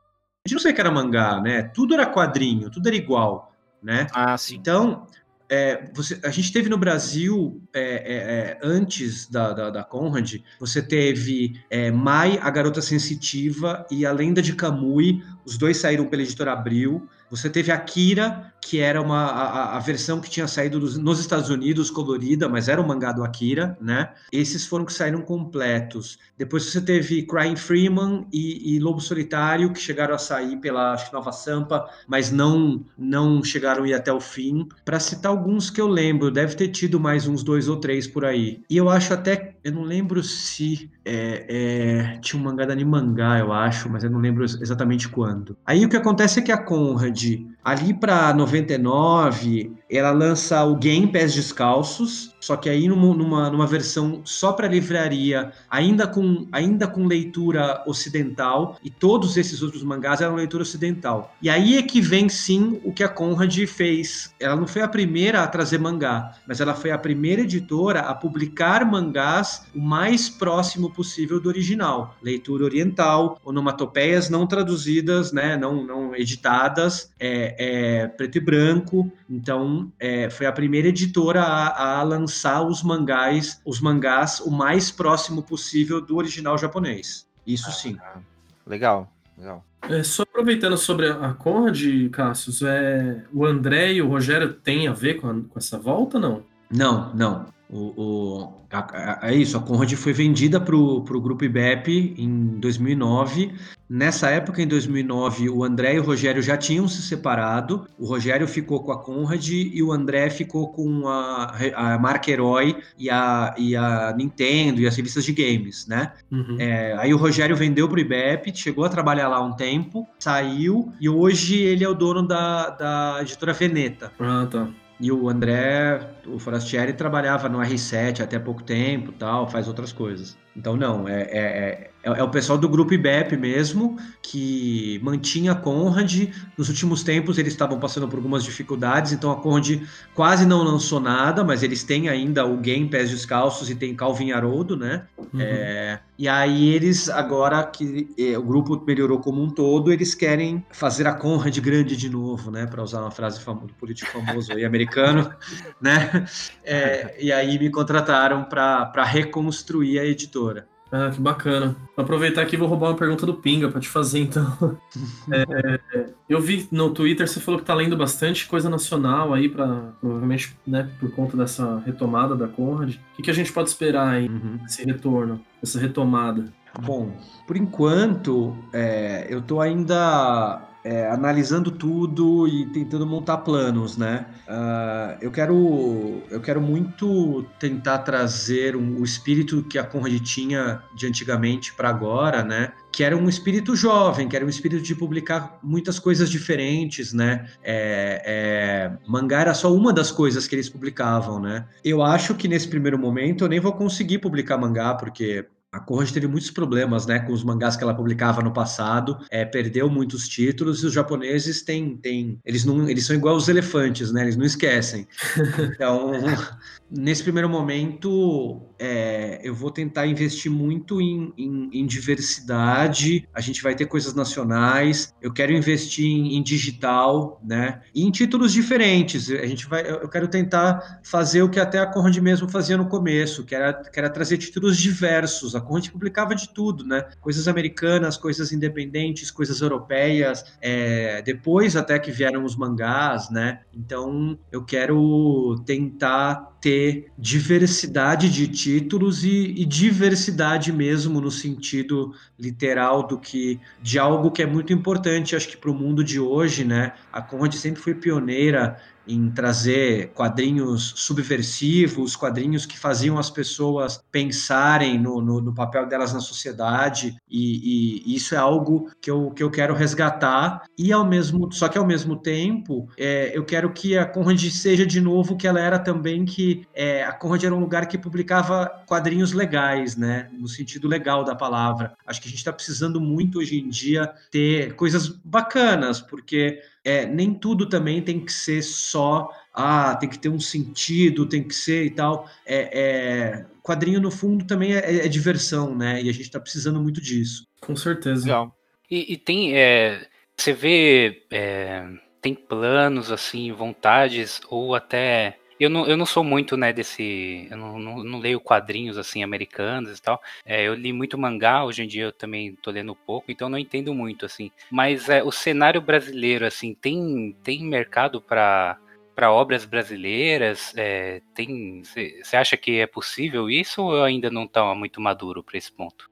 A gente não sei que era mangá, né? Tudo era quadrinho, tudo era igual, né? Ah, sim. Então, é, você, a gente teve no Brasil, é, é, é, antes da, da, da, Conrad, você teve é, Mai, a Garota Sensitiva e a Lenda de Kamui, os dois saíram pela editora Abril. Você teve Akira, que era uma, a, a versão que tinha saído dos, nos Estados Unidos, colorida, mas era o mangá do Akira, né? Esses foram que saíram completos. Depois você teve Crying Freeman e, e Lobo Solitário, que chegaram a sair pela acho, Nova Sampa, mas não, não chegaram a ir até o fim. Para citar alguns que eu lembro, deve ter tido mais uns dois ou três por aí. E eu acho até, eu não lembro se é, é, tinha um mangá da Animangá, eu acho, mas eu não lembro exatamente quando. Aí o que acontece é que a Conrad, ali para 99, ela lança o Game Pés Descalços, só que aí numa, numa, numa versão só para livraria, ainda com, ainda com leitura ocidental, e todos esses outros mangás eram leitura ocidental. E aí é que vem sim o que a Conrad fez. Ela não foi a primeira a trazer mangá, mas ela foi a primeira editora a publicar mangás o mais próximo possível do original. Leitura oriental, onomatopeias não traduzidas, né, não, não editadas, é, é, preto e branco. Então, é, foi a primeira editora a, a lançar lançar os mangás, os mangás o mais próximo possível do original japonês. Isso ah, sim. Legal, legal. É, só aproveitando sobre a Conrad, Cassius, é, o André e o Rogério têm a ver com, a, com essa volta não? Não, não. O, o, é isso, a Conrad foi vendida para o grupo IBEP em 2009. Nessa época, em 2009, o André e o Rogério já tinham se separado. O Rogério ficou com a Conrad e o André ficou com a, a marca Herói e a, e a Nintendo e as revistas de games, né? Uhum. É, aí o Rogério vendeu para o IBEP, chegou a trabalhar lá um tempo, saiu e hoje ele é o dono da, da editora Veneta. Ah, tá. E o André, o Forastieri, trabalhava no R7 até pouco tempo, tal, faz outras coisas. Então, não, é, é, é, é, o pessoal do grupo IBEP mesmo, que mantinha a Conrad. Nos últimos tempos, eles estavam passando por algumas dificuldades, então a Conrad quase não lançou nada, mas eles têm ainda o Game Pés Descalços e tem Calvin Haroldo, né? Uhum. É, e aí eles, agora que é, o grupo melhorou como um todo, eles querem fazer a Conrad grande de novo, né? Para usar uma frase famosa, do político famoso aí, americano, né? É, e aí me contrataram para reconstruir a editora. Ah, que bacana. Vou aproveitar aqui e vou roubar uma pergunta do Pinga para te fazer, então. é, eu vi no Twitter, você falou que tá lendo bastante coisa nacional aí, para provavelmente, né, por conta dessa retomada da Conrad. O que, que a gente pode esperar aí, uhum. esse retorno, essa retomada? Bom, por enquanto, é, eu tô ainda é, analisando tudo e tentando montar planos, né? Uh, eu quero eu quero muito tentar trazer um, o espírito que a Conrad tinha de antigamente para agora, né? Que era um espírito jovem, que era um espírito de publicar muitas coisas diferentes, né? É, é, mangá era só uma das coisas que eles publicavam, né? Eu acho que nesse primeiro momento eu nem vou conseguir publicar mangá, porque a Conrad teve muitos problemas né, com os mangás que ela publicava no passado, é, perdeu muitos títulos e os japoneses têm. têm eles, não, eles são igual os elefantes, né? Eles não esquecem. Então, nesse primeiro momento, é, eu vou tentar investir muito em, em, em, diversidade. A gente vai ter coisas nacionais. Eu quero investir em, em, digital, né? E em títulos diferentes. A gente vai, eu quero tentar fazer o que até a Conrad mesmo fazia no começo, que era, que era trazer títulos diversos. A Conrad publicava de tudo, né? Coisas americanas, coisas independentes, coisas europeias. É, depois até que vieram os mangás, né? Então eu quero tentar ter diversidade de títulos e, e, diversidade mesmo no sentido literal do que de algo que é muito importante, acho que para o mundo de hoje, né? A Conrad sempre foi pioneira em trazer quadrinhos subversivos, quadrinhos que faziam as pessoas pensarem no, no, no papel delas na sociedade, e, e, isso é algo que eu, que eu quero resgatar, e ao mesmo, só que ao mesmo tempo, é, eu quero que a Conrad seja de novo que ela era também, que é, a Conrad era um lugar que publicava quadrinhos legais, né, no sentido legal da palavra. Acho que a gente está precisando muito hoje em dia ter coisas bacanas, porque é, nem tudo também tem que ser só, ah, tem que ter um sentido, tem que ser e tal. É, é quadrinho, no fundo, também é, é, diversão, né? E a gente está precisando muito disso. Com certeza. Legal. E, e tem, é, você vê, é, tem planos, assim, vontades, ou até eu não, eu não sou muito, né, desse. Eu não, não, não leio quadrinhos assim americanos e tal. É, eu li muito mangá, hoje em dia eu também tô lendo pouco, então não entendo muito, assim. Mas é, o cenário brasileiro, assim, tem, tem mercado para para obras brasileiras? É, tem Você acha que é possível isso ou ainda não está muito maduro para esse ponto?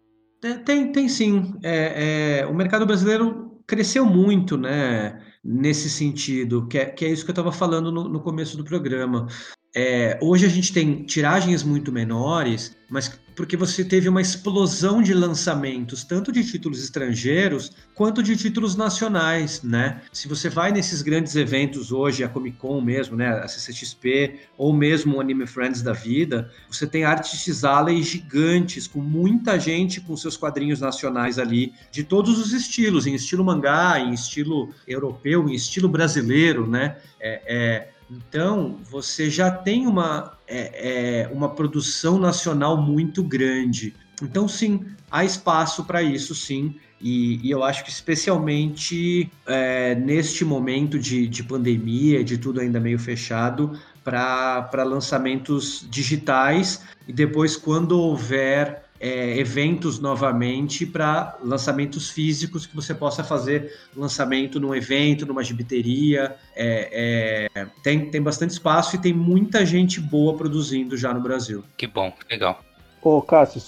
Tem, tem sim. É, é, o mercado brasileiro cresceu muito, né? Nesse sentido, que é, que é isso que eu estava falando no, no, começo do programa. É, hoje a gente tem tiragens muito menores, mas porque você teve uma explosão de lançamentos, tanto de títulos estrangeiros quanto de títulos nacionais, né? Se você vai nesses grandes eventos hoje, a Comic Con mesmo, né, a CCXP, ou mesmo o Anime Friends da vida, você tem artistas alley gigantes, com muita gente com seus quadrinhos nacionais ali, de todos os estilos, em estilo mangá, em estilo europeu, em estilo brasileiro, né? É, é então, você já tem uma, é, é, uma produção nacional muito grande. Então, sim, há espaço para isso, sim. E, e, eu acho que, especialmente é, neste momento de, de pandemia, de tudo ainda meio fechado, para lançamentos digitais. E depois, quando houver é, eventos novamente para lançamentos físicos que você possa fazer lançamento num evento, numa gibiteria. É, é, tem, tem bastante espaço e tem muita gente boa produzindo já no Brasil. Que bom, legal. Ô, Cássio,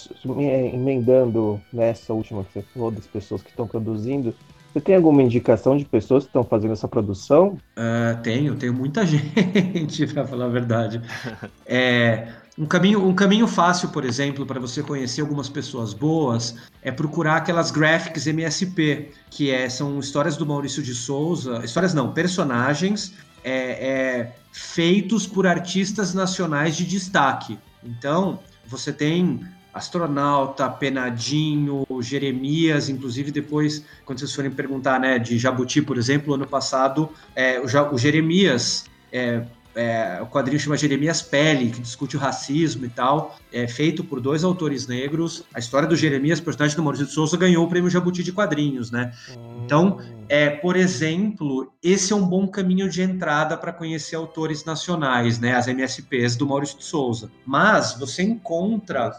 emendando nessa última que você falou das pessoas que estão produzindo, você tem alguma indicação de pessoas que estão fazendo essa produção? Uh, tenho, tenho muita gente, para falar a verdade. É, um caminho, um caminho fácil, por exemplo, para você conhecer algumas pessoas boas é procurar aquelas graphics MSP, que é, são histórias do Maurício de Souza, histórias não, personagens é, é, feitos por artistas nacionais de destaque. Então, você tem Astronauta, Penadinho, Jeremias, inclusive depois, quando vocês forem perguntar, né, de Jabuti, por exemplo, ano passado, é, o, Jeremias é, é, o quadrinho chama Jeremias Pele, que discute o racismo e tal, é feito por dois autores negros. A história do Jeremias, personagem do Maurício de Souza, ganhou o prêmio Jabuti de quadrinhos, né? Então, é, por exemplo, esse é um bom caminho de entrada para conhecer autores nacionais, né? As MSPs do Maurício de Souza. Mas você encontra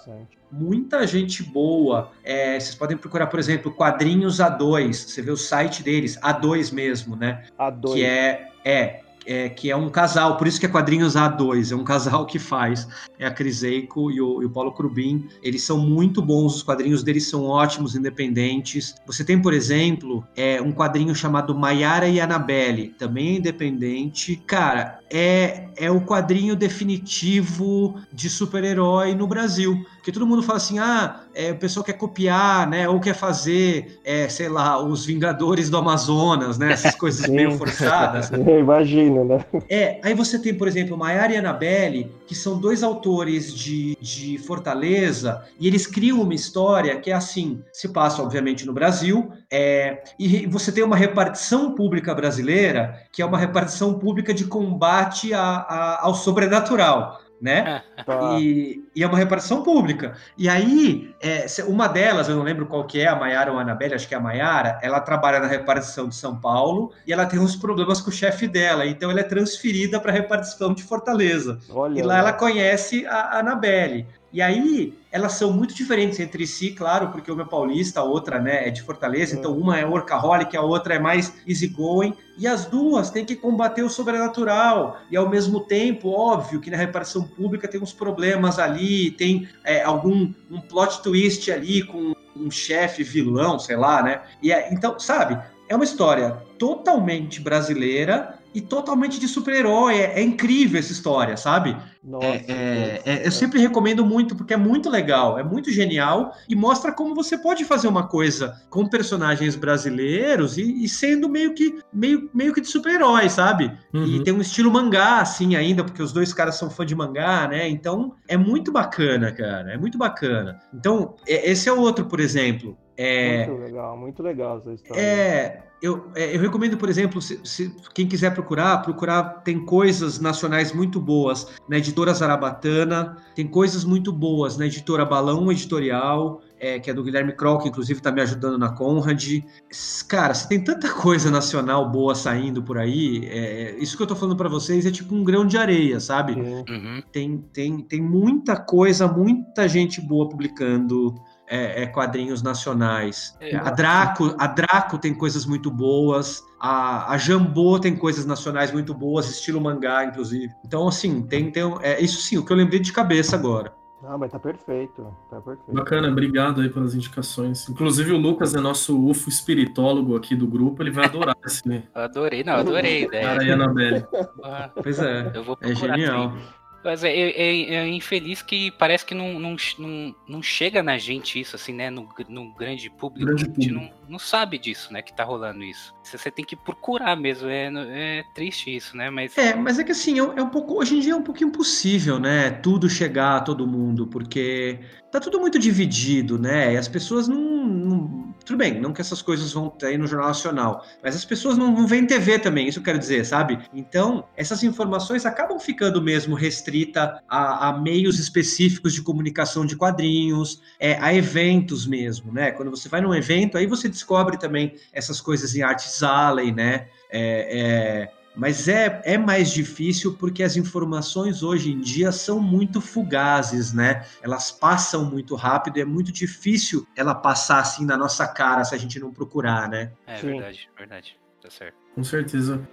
muita gente boa. É, vocês podem procurar, por exemplo, quadrinhos A2. Você vê o site deles, A2 mesmo, né? A2. Que é, é é, que é um casal, por isso que é quadrinhos A2, é um casal que faz, é a Cris Eiko e o, e o Paulo Crubin, eles são muito bons, os quadrinhos deles são ótimos, independentes. Você tem, por exemplo, é, um quadrinho chamado Maiara e Annabelle, também é independente. Cara, é, é o quadrinho definitivo de super-herói no Brasil. Porque todo mundo fala assim, ah, é, o pessoal quer copiar, né? Ou quer fazer, é, sei lá, os Vingadores do Amazonas, né? Essas coisas meio forçadas. Imagina, né? É, aí você tem, por exemplo, Maiara e Annabelle, que são dois autores de, de Fortaleza, e eles criam uma história que é assim, se passa, obviamente, no Brasil, é, e você tem uma repartição pública brasileira, que é uma repartição pública de combate a, a, ao sobrenatural né? Tá. E, e, é uma repartição pública. E aí, é, uma delas, eu não lembro qual que é, a Maiara ou a Anabelle, acho que é a Maiara, ela trabalha na repartição de São Paulo e ela tem uns problemas com o chefe dela, então ela é transferida para a repartição de Fortaleza. Olha, e lá ela conhece a, a Anabelle. E aí, elas são muito diferentes entre si, claro, porque uma é paulista, a outra né, é de Fortaleza, então uma é workaholic, a outra é mais easygoing, e as duas têm que combater o sobrenatural, e ao mesmo tempo, óbvio que na reparação pública tem uns problemas ali, tem é, algum um plot twist ali com um chefe vilão, sei lá, né? E é, então, sabe, é uma história totalmente brasileira e totalmente de super-herói. É, é, incrível essa história, sabe? Nossa, é, é, é, eu sempre recomendo muito, porque é muito legal, é muito genial e mostra como você pode fazer uma coisa com personagens brasileiros e, e sendo meio que, meio, meio que de super-herói, sabe? Uhum. E tem um estilo mangá, assim, ainda, porque os dois caras são fã de mangá, né? Então é muito bacana, cara. É muito bacana. Então, esse é outro, por exemplo. É, muito legal, muito legal essa história. É, eu, é, eu recomendo, por exemplo, se, se, quem quiser procurar, procurar tem coisas nacionais muito boas na editora Zarabatana, tem coisas muito boas na editora Balão Editorial, é, que é do Guilherme Kroll, que inclusive está me ajudando na Conrad. Cara, você tem tanta coisa nacional boa saindo por aí, é, isso que eu estou falando para vocês é tipo um grão de areia, sabe? Uhum. Tem, tem, tem muita coisa, muita gente boa publicando é, é, quadrinhos nacionais. É, a Draco, a Draco tem coisas muito boas. A, a Jambô tem coisas nacionais muito boas, estilo mangá, inclusive. Então, assim, tem, tem é, isso sim, o que eu lembrei de cabeça agora. Ah, mas tá perfeito, tá perfeito. Bacana, obrigado aí pelas indicações. Inclusive o Lucas é nosso UFO espiritólogo aqui do grupo, ele vai adorar esse. Adorei, não, adorei. Né? Cara aí, Anabelle. Ah, pois é, eu vou é genial. Mas é, é, é, infeliz que parece que não, não, não, não, chega na gente isso, assim, né? No, no grande público. Grande a gente não, não sabe disso, né? Que tá rolando isso. Você tem que procurar mesmo. É, é triste isso, né? Mas... É, mas é que assim, é, é um pouco. Hoje em dia é um pouco impossível, né? Tudo chegar a todo mundo, porque tá tudo muito dividido, né? E as pessoas não, Tudo bem, não que essas coisas vão ter no Jornal Nacional, mas as pessoas não, não veem TV também, isso eu quero dizer, sabe? Então, essas informações acabam ficando mesmo restrita a, a meios específicos de comunicação de quadrinhos, é, a eventos mesmo, né? Quando você vai num evento, aí você descobre também essas coisas em Arts Alley, né? É, é, mas é, é mais difícil porque as informações hoje em dia são muito fugazes, né? Elas passam muito rápido, é muito difícil ela passar assim na nossa cara se a gente não procurar, né? É Sim. verdade, verdade. Tá certo. Com certeza.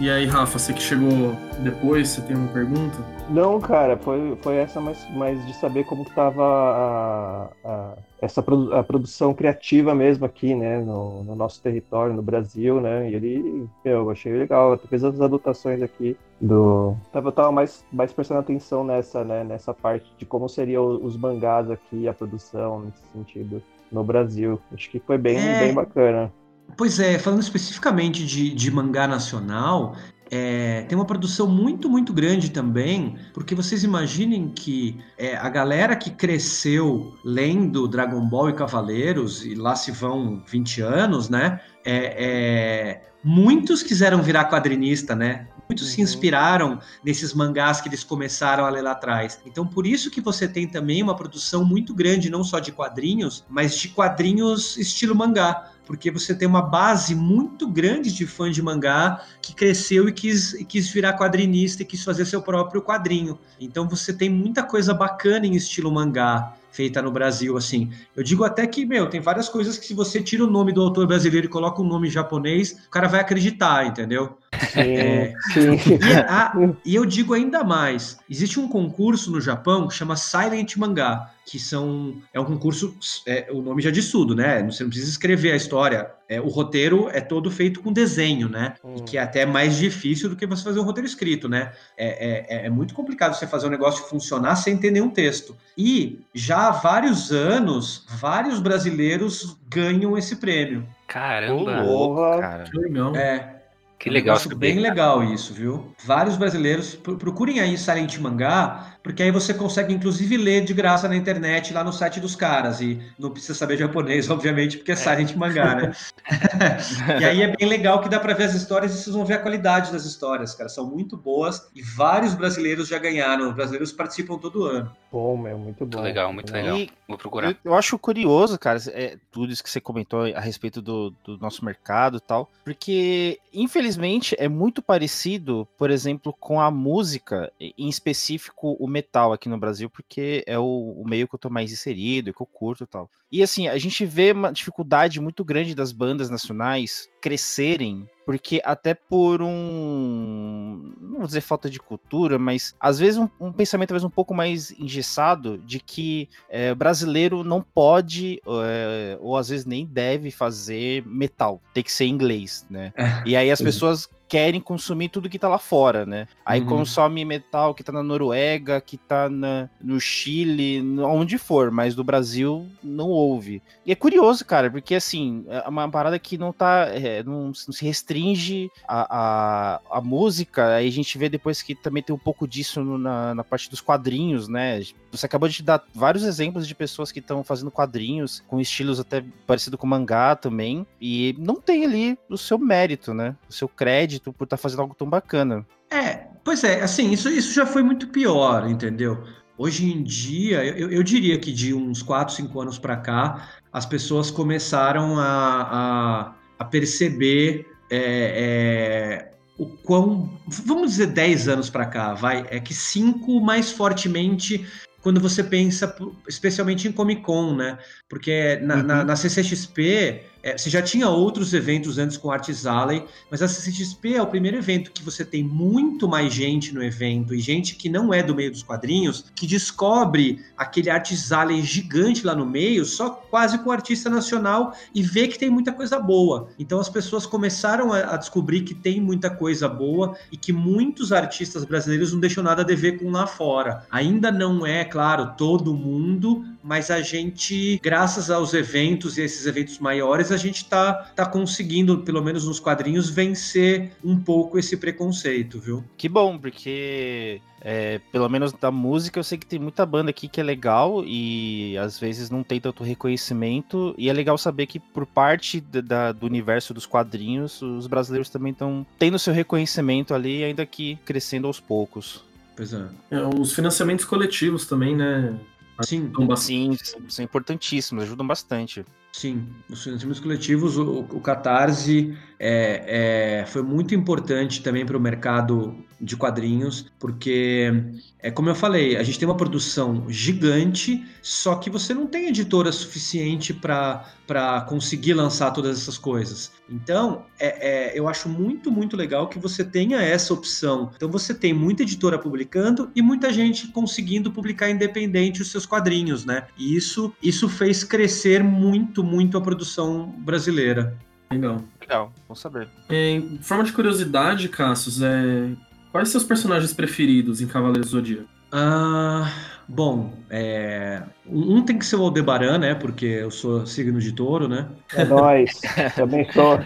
E aí, Rafa, você que chegou depois, você tem uma pergunta? Não, cara, foi, foi essa mais, mais de saber como que tava a, a, essa produ a produção criativa mesmo aqui, né, no, no, nosso território, no Brasil, né, e ele, eu achei legal, fez as anotações aqui do... Eu tava mais, mais prestando atenção nessa, né, nessa parte de como seriam os mangás aqui, a produção, nesse sentido, no Brasil. Acho que foi bem, é... bem bacana. Pois é, falando especificamente de, de mangá nacional, é, tem uma produção muito, muito grande também, porque vocês imaginem que é, a galera que cresceu lendo Dragon Ball e Cavaleiros, e lá se vão 20 anos, né? É, é, muitos quiseram virar quadrinista, né? Muitos uhum. se inspiraram nesses mangás que eles começaram a ler lá atrás. Então, por isso que você tem também uma produção muito grande, não só de quadrinhos, mas de quadrinhos estilo mangá porque você tem uma base muito grande de fãs de mangá que cresceu e quis, e quis virar quadrinista e quis fazer seu próprio quadrinho. Então você tem muita coisa bacana em estilo mangá feita no Brasil, assim. Eu digo até que, meu, tem várias coisas que se você tira o nome do autor brasileiro e coloca um nome japonês, o cara vai acreditar, entendeu? Sim, é, sim. E, a, e eu digo ainda mais, existe um concurso no Japão que chama Silent Mangá, que são é um concurso, é, o nome já diz tudo, né? Você não precisa escrever a história. É, o roteiro é todo feito com desenho, né? Hum. que é até mais difícil do que você fazer um roteiro escrito, né? É, é, é, muito complicado você fazer um negócio funcionar sem ter nenhum texto. E já há vários anos, vários brasileiros ganham esse prêmio. Caramba! Porra, cara. Que legal. É. Que legal. bem legal isso, viu? Vários brasileiros, procurem aí Silent Mangá, porque aí você consegue inclusive ler de graça na internet lá no site dos caras e não precisa saber japonês, obviamente, porque é, é. silent mangá, né? e aí é bem legal que dá para ver as histórias e vocês vão ver a qualidade das histórias, cara, são muito boas e vários brasileiros já ganharam, os brasileiros participam todo ano. Bom, meu, muito bom. Muito legal, muito legal. E Vou procurar. Eu, eu, acho curioso, cara, é, tudo isso que você comentou a respeito do, do nosso mercado e tal, porque infelizmente é muito parecido, por exemplo, com a música, em específico o metal aqui no Brasil, porque é o, o, meio que eu tô mais inserido, que eu curto e tal. E assim, a gente vê uma dificuldade muito grande das bandas nacionais crescerem porque até por um, não vou dizer falta de cultura, mas às vezes um, um pensamento talvez um pouco mais engessado de que é, brasileiro não pode é, ou às vezes nem deve fazer metal, tem que ser inglês, né? e aí as pessoas querem consumir tudo que tá lá fora, né? Aí uhum. consome metal que tá na Noruega, que tá na, no Chile, onde for, mas do Brasil não houve. E é curioso, cara, porque assim, é uma parada que não tá. É, não, não, se restringe a, a, a, música, aí a gente vê depois que também tem um pouco disso no, na, na parte dos quadrinhos, né? Você acabou de dar vários exemplos de pessoas que estão fazendo quadrinhos com estilos até parecido com mangá também, e não tem ali o seu mérito, né? O seu crédito crédito por estar tá fazendo algo tão bacana. É, pois é, assim, isso, isso já foi muito pior, entendeu? Hoje em dia, eu, eu diria que de uns 4, 5 anos para cá, as pessoas começaram a, a, a perceber é, é, o quão. Vamos dizer 10 anos para cá, vai. É que 5 mais fortemente quando você pensa especialmente em Comic Con, né? Porque na, uhum. na, na CCXP é, você já tinha outros eventos antes com Arts Alley, mas a CCXP é o primeiro evento que você tem muito mais gente no evento e gente que não é do meio dos quadrinhos que descobre aquele Arts Alley gigante lá no meio, só quase com o artista nacional e vê que tem muita coisa boa. Então as pessoas começaram a, a descobrir que tem muita coisa boa e que muitos artistas brasileiros não deixam nada a dever com lá fora. Ainda não é, claro, todo mundo, mas a gente, graças aos eventos e esses eventos maiores, a gente está tá conseguindo, pelo menos nos quadrinhos, vencer um pouco esse preconceito, viu? Que bom, porque é, pelo menos da música, eu sei que tem muita banda aqui que é legal e às vezes não tem tanto reconhecimento. E é legal saber que, por parte da, do universo dos quadrinhos, os brasileiros também estão tendo seu reconhecimento ali, ainda que crescendo aos poucos. Pois é. é os financiamentos coletivos também, né? Sim, sim, são importantíssimos, ajudam bastante. Sim, os financiamentos coletivos, o, o Catarse é, é, foi muito importante também para o mercado de quadrinhos, porque, é como eu falei, a gente tem uma produção gigante, só que você não tem editora suficiente para conseguir lançar todas essas coisas. Então, é, é, eu acho muito, muito legal que você tenha essa opção. Então, você tem muita editora publicando e muita gente conseguindo publicar independente os seus quadrinhos, né? E isso, isso fez crescer muito, muito a produção brasileira. Legal. Legal, vamos saber. Em forma de curiosidade, Cassius, é... quais seus personagens preferidos em Cavaleiros do Zodíaco? Ah, bom, é... um tem que ser o Aldebaran, né? Porque eu sou signo de touro, né? É nóis, também sou.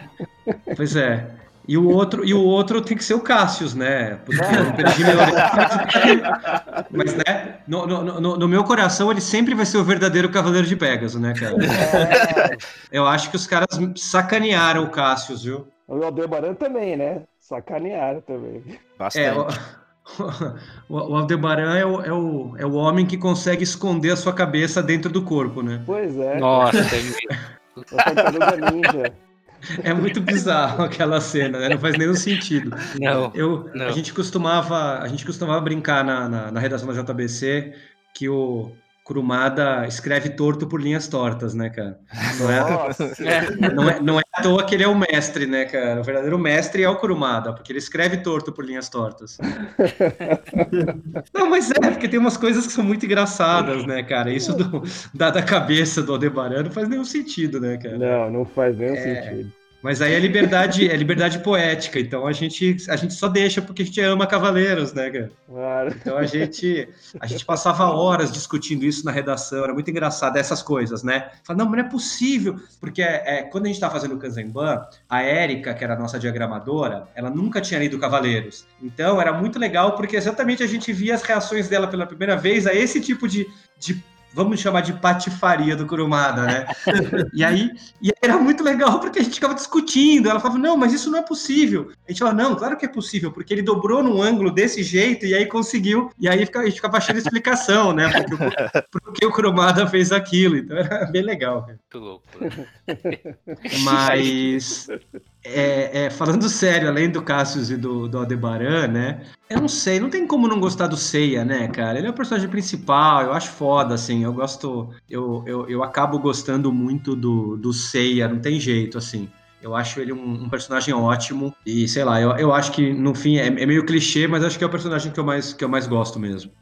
Pois é. E o outro, e o outro tem que ser o Cassius, né? Porque eu perdi meu... Mas, né, no, no, no, meu coração, ele sempre vai ser o verdadeiro Cavaleiro de Pegasus, né, cara? É. Eu acho que os caras sacanearam o Cassius, viu? O Aldebaran também, né? Sacanearam também. Bastante. É, o, o, Aldebaran é o, é, o, é o homem que consegue esconder a sua cabeça dentro do corpo, né? Pois é. Nossa, tem é ninja. É muito bizarro aquela cena, né? Não faz nenhum sentido. Não, eu, não. A gente costumava, a gente costumava brincar na, na, na redação da JBC que o Kurumada escreve torto por linhas tortas, né, cara? Não é, não é, não é à toa que ele é o mestre, né, cara? O verdadeiro mestre é o Kurumada, porque ele escreve torto por linhas tortas. não, mas é, porque tem umas coisas que são muito engraçadas, né, cara? Isso do, da, da cabeça do Aldebaran não faz nenhum sentido, né, cara? Não, não faz nenhum é... sentido. Mas aí é liberdade, é liberdade poética, então a gente, a gente só deixa porque a gente ama cavaleiros, né, cara? Claro. Então a gente, a gente passava horas discutindo isso na redação, era muito engraçado essas coisas, né? Fala, não, mas não é possível, porque é, é quando a gente tá fazendo o Kanzenban, a Érica, que era a nossa diagramadora, ela nunca tinha lido Cavaleiros. Então era muito legal porque exatamente a gente via as reações dela pela primeira vez a esse tipo de, de vamos chamar de patifaria do Kurumada, né? e aí e era muito legal porque a gente ficava discutindo. Ela falava, não, mas isso não é possível. A gente falava, não, claro que é possível, porque ele dobrou num ângulo desse jeito e aí conseguiu. E aí a gente ficava achando explicação, né? Porque, porque o Kurumada fez aquilo. Então era bem legal. Muito louco. Mas é, é, falando sério, além do Cassius e do, do Aldebaran, né? Eu não sei, não tem como não gostar do Seiya, né, cara? Ele é o personagem principal, eu acho foda, assim. Eu gosto. Eu, eu, eu acabo gostando muito do, do Seiya, não tem jeito, assim. Eu acho ele um, um, personagem ótimo. E, sei lá, eu, eu acho que, no fim, é, é, meio clichê, mas acho que é o personagem que eu mais, que eu mais gosto mesmo.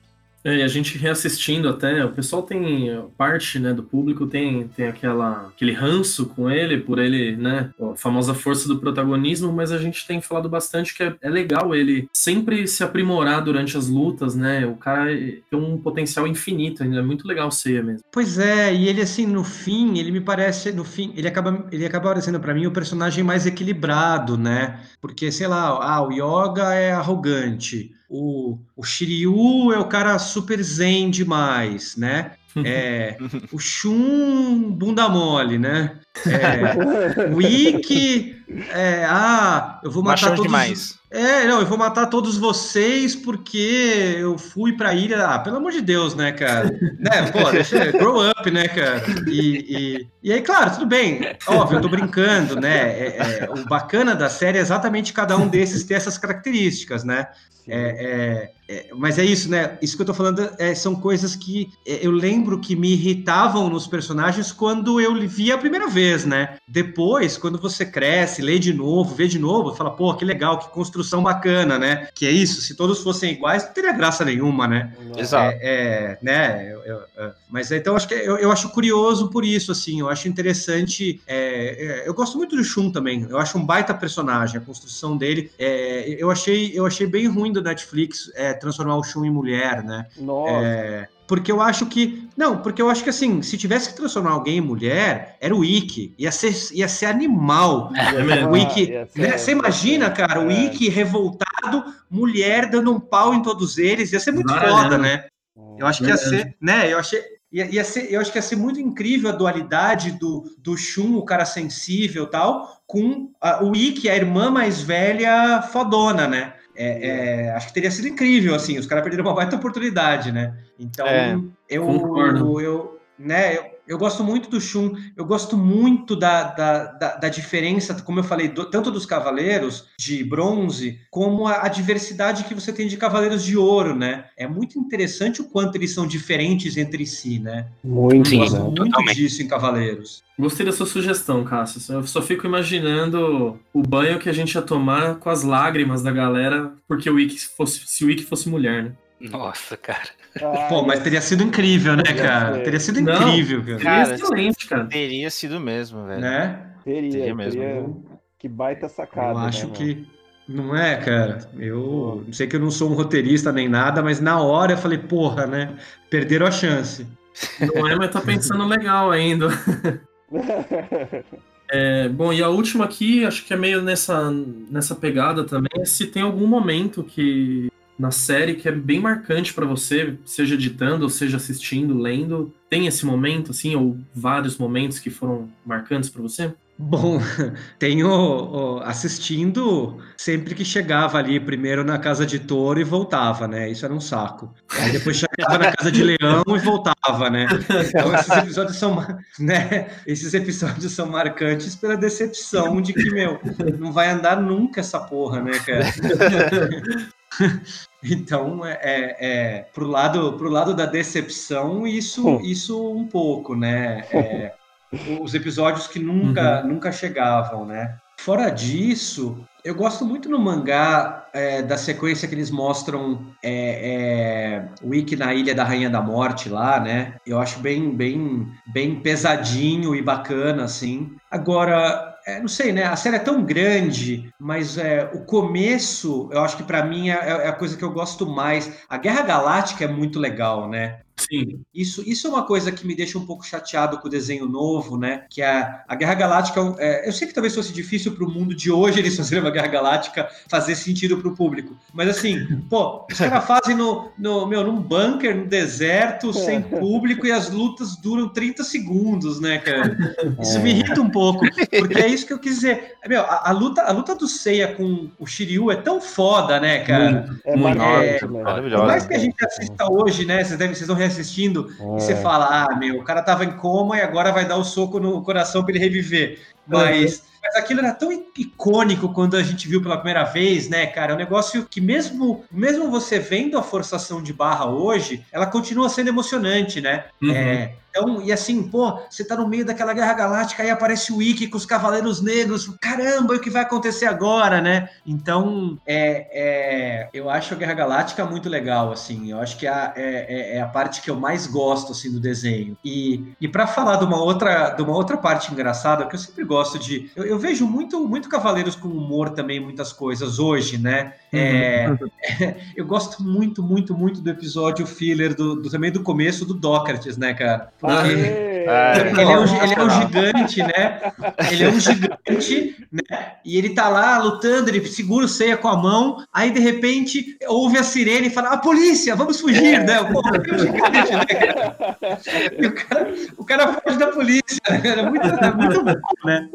É, e a gente reassistindo até, o pessoal tem, parte né, do público tem, tem aquela, aquele ranço com ele, por ele, né, a famosa força do protagonismo, mas a gente tem falado bastante que é, é legal ele sempre se aprimorar durante as lutas, né, o cara tem um potencial infinito ainda, é muito legal ser mesmo. Pois é, e ele assim, no fim, ele me parece, no fim, ele acaba, ele acaba parecendo para mim o personagem mais equilibrado, né, porque, sei lá, ah, o Yoga é arrogante, o, o Shiryu é o cara super zen demais, né? É, o Shun, bunda mole, né? É, o Ikki, é, ah, eu vou matar Machão todos... demais. É, não, eu vou matar todos vocês porque eu fui pra ilha. Ah, pelo amor de Deus, né, cara? né, pô, deixa, grow up, né, cara? E, e, e, aí, claro, tudo bem, óbvio, eu tô brincando, né? É, é, o bacana da série é exatamente cada um desses ter essas características, né? É, é, é, mas é isso, né? Isso que eu tô falando é, são coisas que é, eu lembro que me irritavam nos personagens quando eu via a primeira vez, né? Depois, quando você cresce, lê de novo, vê de novo, fala, pô, que legal, que construção bacana, né? Que é isso, se todos fossem iguais, não teria graça nenhuma, né? Exato. É, né? Eu, eu, eu, mas então acho que eu, eu acho curioso por isso, assim, eu acho interessante. eu gosto muito do Shun também, eu acho um baita personagem, a construção dele. eu achei eu achei bem ruim do Netflix é, transformar o Shun em mulher, né? Nossa. Porque eu acho que. Não, porque eu acho que assim, se tivesse que transformar alguém em mulher, era o Ikki. Ia ser, ia ser animal. É o Ikki. né? Você imagina, cara, o é. Ikki revoltado, mulher dando um pau em todos eles. Ia ser muito foda, né? Eu acho que ia ser, né? Eu achei. Ia, ia ser, eu acho que ia ser muito incrível a dualidade do, do Shun, o cara sensível tal, com a, o Ikki, a irmã mais velha, fodona, né? É, é, acho que teria sido incrível, assim, os caras perderam uma baita oportunidade, né? Então, é, eu, eu, eu, né, eu, eu, gosto muito do Shun, eu gosto muito da, da, da, da diferença, como eu falei, do, tanto dos cavaleiros de bronze, como a, a, diversidade que você tem de cavaleiros de ouro, né? É muito interessante o quanto eles são diferentes entre si, né? Muito, eu gosto muito totalmente. disso em cavaleiros. Gostei da sua sugestão, Cássio. Eu só fico imaginando o banho que a gente ia tomar com as lágrimas da galera, porque o Wiki fosse, se o Wiki fosse mulher, né? Nossa, cara. Pô, mas teria sido incrível, né, cara? Teria sido incrível, cara. Cara, excelente, cara. Teria sido mesmo, velho. Né? Teria, teria mesmo. Teria... Que baita sacada. Eu acho né, que. Não é, cara. Eu não sei que eu não sou um roteirista nem nada, mas na hora eu falei, porra, né? Perderam a chance. Não é, mas tá pensando legal ainda. É, bom, e a última aqui, acho que é meio nessa, nessa pegada também, é se tem algum momento que na série que é bem marcante para você, seja editando ou seja assistindo, lendo, tem esse momento assim ou vários momentos que foram marcantes para você? Bom, tenho assistindo sempre que chegava ali, primeiro na casa de touro e voltava, né? Isso era um saco. Aí depois chegava na casa de leão e voltava, né? Então esses episódios são, né? Esses episódios são marcantes pela decepção de que, meu, não vai andar nunca essa porra, né, cara? Então, é, é, é pro lado pro lado da decepção, isso isso um pouco, né? É, os episódios que nunca, uhum. nunca chegavam, né? Fora disso, eu gosto muito no mangá é, da sequência que eles mostram é, é, o Ikki na Ilha da Rainha da Morte lá, né? Eu acho bem, bem, bem pesadinho e bacana, assim. Agora, é, não sei, né? A série é tão grande, mas é, o começo, eu acho que para mim é, é, a coisa que eu gosto mais. A Guerra Galáctica é muito legal, né? Sim. Isso, isso é uma coisa que me deixa um pouco chateado com o desenho novo, né? Que a, a Guerra Galáctica. É, eu sei que talvez fosse difícil para o mundo de hoje eles fazerem uma Guerra Galáctica fazer sentido para o público. Mas assim, pô, os caras fazem no, no, meu, num bunker, no deserto, sem público, e as lutas duram 30 segundos, né, cara? Isso me irrita um pouco, porque é isso que eu quis dizer. Meu, a, a luta, a luta do Seiya com o Shiryu é tão foda, né, cara? É, muito, é, é, maravilhoso. Por mais que a gente assista hoje, né? Vocês, devem, vocês vão assistindo é. e você fala, ah, meu, o cara tava em coma e agora vai dar o um soco no coração para ele reviver. Mas mas aquilo era tão icônico quando a gente viu pela primeira vez, né, cara? É um negócio que mesmo, mesmo você vendo a forçação de barra hoje, ela continua sendo emocionante, né? Uhum. É, então, e assim, pô, você tá no meio daquela guerra galáctica, aí aparece o Ikki com os Cavaleiros Negros, caramba, o que vai acontecer agora, né? Então, é, é, eu acho a Guerra Galáctica muito legal, assim, eu acho que é a, é, é, é a parte que eu mais gosto, assim, do desenho. E, e para falar de uma, outra, de uma outra parte engraçada, que eu sempre gosto de... Eu, eu vejo muito, muito Cavaleiros com humor também, muitas coisas, hoje, né? É, uhum. eu gosto muito, muito, muito do episódio filler, do, do também do começo do Dócrates, né, cara? Porque ele, é um, ele é um gigante, né? Ele é um gigante, né? E ele tá lá lutando, ele segura o ceia com a mão, aí de repente ouve a sirene e fala: A polícia, vamos fugir, né? Pô, é um gigante, né? O cara, o cara foge da polícia, né? É muito, é muito bom, né?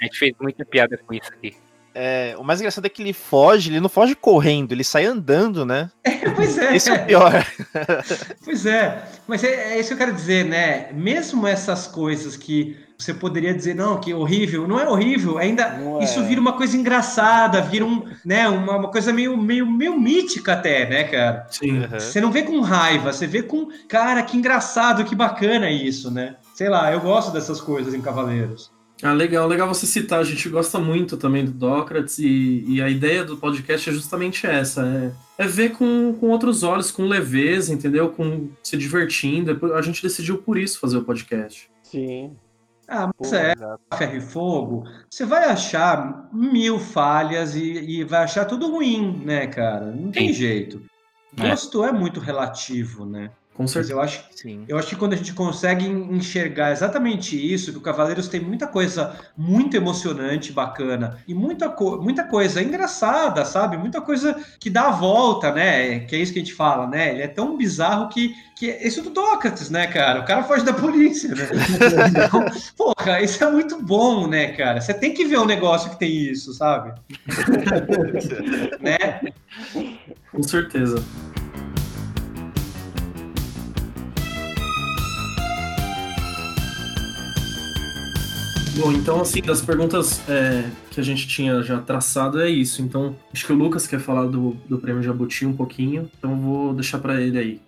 A gente fez muita piada com isso aqui. É, o mais engraçado é que ele foge, ele não foge correndo, ele sai andando, né? É, pois é. Isso é o pior. pois é, mas é, é, isso que eu quero dizer, né? Mesmo essas coisas que você poderia dizer, não, que horrível, não é horrível, ainda não isso é. vira uma coisa engraçada, vira um, né, uma, uma, coisa meio, meio, meio mítica até, né, cara? Sim. Você não vê com raiva, você vê com, cara, que engraçado, que bacana isso, né? Sei lá, eu gosto dessas coisas em Cavaleiros. Ah, legal, legal você citar. A gente gosta muito também do Dócrates e, e a ideia do podcast é justamente essa: é, é ver com, com outros olhos, com leveza, entendeu? Com se divertindo. A gente decidiu por isso fazer o podcast. Sim. Ah, mas Pô, é, ferro e fogo, você vai achar mil falhas e, e, vai achar tudo ruim, né, cara? Não tem Sim. jeito. É. Gosto é. é muito relativo, né? Com certeza. eu acho, Sim. eu acho que quando a gente consegue enxergar exatamente isso, que o Cavaleiros tem muita coisa muito emocionante, bacana, e muita, co muita coisa engraçada, sabe? Muita coisa que dá a volta, né? Que é isso que a gente fala, né? Ele é tão bizarro que. que é do Dócrates, né, cara? O cara foge da polícia, né? então, porra, isso é muito bom, né, cara? Você tem que ver um negócio que tem isso, sabe? né? Com certeza. Bom, então, assim, das perguntas é, que a gente tinha já traçado é isso. Então, acho que o Lucas quer falar do, do prêmio Jabuti um pouquinho, então vou deixar para ele aí.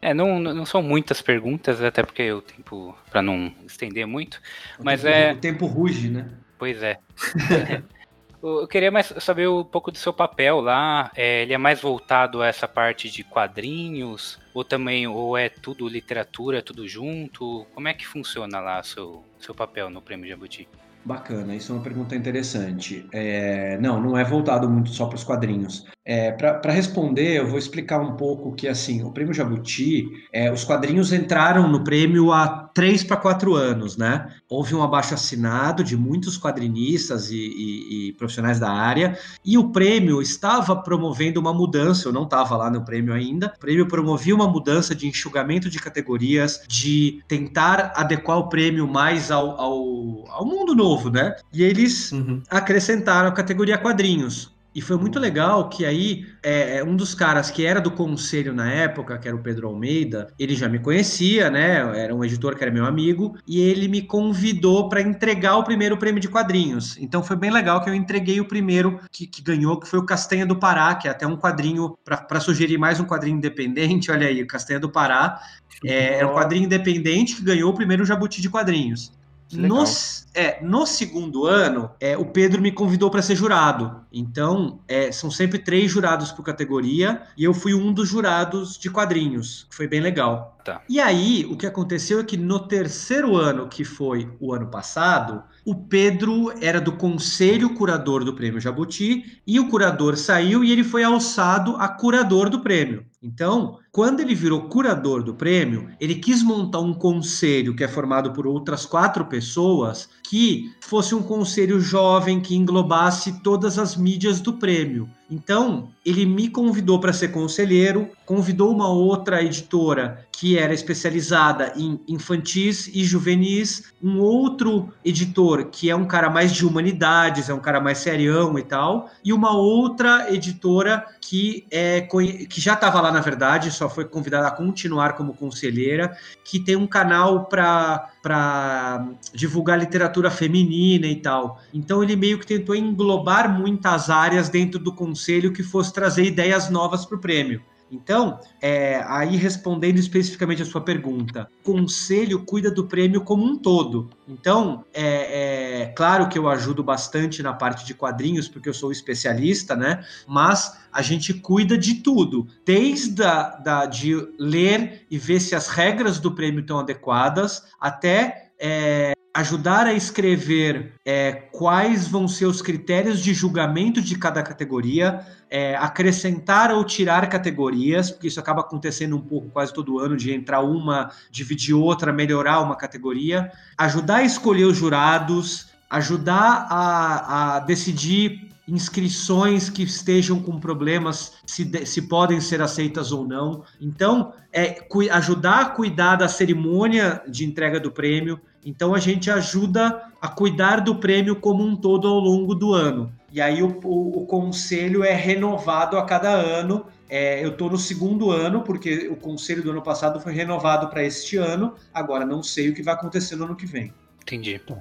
É, não, não são muitas perguntas, até porque o tempo, para não estender muito, o mas tempo, é... O tempo ruge, né? Pois é. Eu queria mais saber um pouco do seu papel lá. É, ele é mais voltado a essa parte de quadrinhos? Ou também, ou é tudo literatura, é tudo junto? Como é que funciona lá seu, seu papel no Prêmio Jabuti? Bacana, isso é uma pergunta interessante. É, não, não é voltado muito só para os quadrinhos. É, para responder, eu vou explicar um pouco que assim, o Prêmio Jabuti, é, os quadrinhos entraram no prêmio há três para quatro anos, né? Houve um abaixo assinado de muitos quadrinistas e, e, e, profissionais da área, e o prêmio estava promovendo uma mudança. Eu não estava lá no prêmio ainda. O prêmio promovia uma mudança de enxugamento de categorias, de tentar adequar o prêmio mais ao, ao, ao mundo novo, né? E eles uhum. acrescentaram a categoria quadrinhos. E foi muito legal que aí é, é, um dos caras que era do conselho na época, que era o Pedro Almeida, ele já me conhecia, né? Era um editor que era meu amigo, e ele me convidou para entregar o primeiro prêmio de quadrinhos. Então foi bem legal que eu entreguei o primeiro que, que ganhou, que foi o Castanha do Pará, que é até um quadrinho, para sugerir mais um quadrinho independente, olha aí, o Castanha do Pará. É, é um quadrinho independente que ganhou o primeiro Jabuti de quadrinhos. No, é, no segundo ano, é, o Pedro me convidou para ser jurado. Então, é, são sempre três jurados por categoria e eu fui um dos jurados de quadrinhos, que foi bem legal. Tá. E aí, o que aconteceu é que no terceiro ano, que foi o ano passado, o Pedro era do conselho curador do prêmio Jabuti e o curador saiu e ele foi alçado a curador do prêmio. Então, quando ele virou curador do prêmio, ele quis montar um conselho que é formado por outras quatro pessoas que fosse um conselho jovem que englobasse todas as mídias do prêmio. Então, ele me convidou para ser conselheiro, convidou uma outra editora que era especializada em infantis e juvenis, um outro editor que é um cara mais de humanidades, é um cara mais serião e tal, e uma outra editora que é que já estava lá na verdade, só foi convidada a continuar como conselheira, que tem um canal para divulgar literatura feminina e tal. Então ele meio que tentou englobar muitas áreas dentro do conselho que fosse trazer ideias novas para o prêmio. Então, é, aí respondendo especificamente a sua pergunta, o conselho cuida do prêmio como um todo. Então, é, é, claro que eu ajudo bastante na parte de quadrinhos, porque eu sou especialista, né? Mas a gente cuida de tudo, desde a, da, de ler e ver se as regras do prêmio estão adequadas, até é, ajudar a escrever é, quais vão ser os critérios de julgamento de cada categoria, é, acrescentar ou tirar categorias, porque isso acaba acontecendo um pouco quase todo ano, de entrar uma, dividir outra, melhorar uma categoria, ajudar a escolher os jurados, ajudar a, a decidir inscrições que estejam com problemas, se, de, se podem ser aceitas ou não. Então, é ajudar a cuidar da cerimônia de entrega do prêmio. Então, a gente ajuda a cuidar do prêmio como um todo ao longo do ano. E aí, o, o, o conselho é renovado a cada ano. É, eu estou no segundo ano, porque o conselho do ano passado foi renovado para este ano. Agora, não sei o que vai acontecer no ano que vem. Entendi. Tá.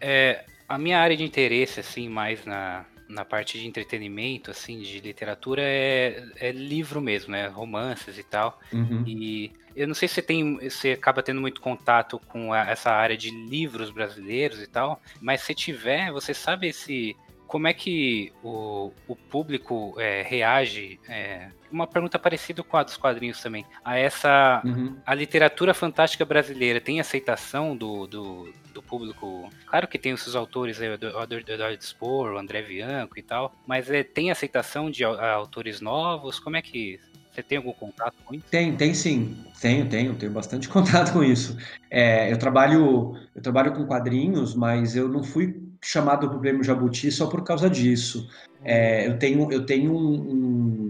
É, a minha área de interesse, assim, mais na, na parte de entretenimento, assim, de literatura, é, é livro mesmo, né? Romances e tal. Uhum. E eu não sei se você tem, você acaba tendo muito contato com a, essa área de livros brasileiros e tal, mas se tiver, você sabe se como é que o, o público é, reage? É, uma pergunta parecida com a dos quadrinhos também. A essa. Uhum. A literatura fantástica brasileira tem aceitação do, do, do público? Claro que tem os seus autores, o Eduardo Spohr, o André Bianco e tal, mas é, tem aceitação de autores novos? Como é que. Você tem algum contato com isso? Tem, tem sim. Tenho, tenho, tenho bastante contato com isso. É, eu trabalho, eu trabalho com quadrinhos, mas eu não fui chamado para o Prêmio Jabuti só por causa disso. É, eu tenho, eu tenho um, um,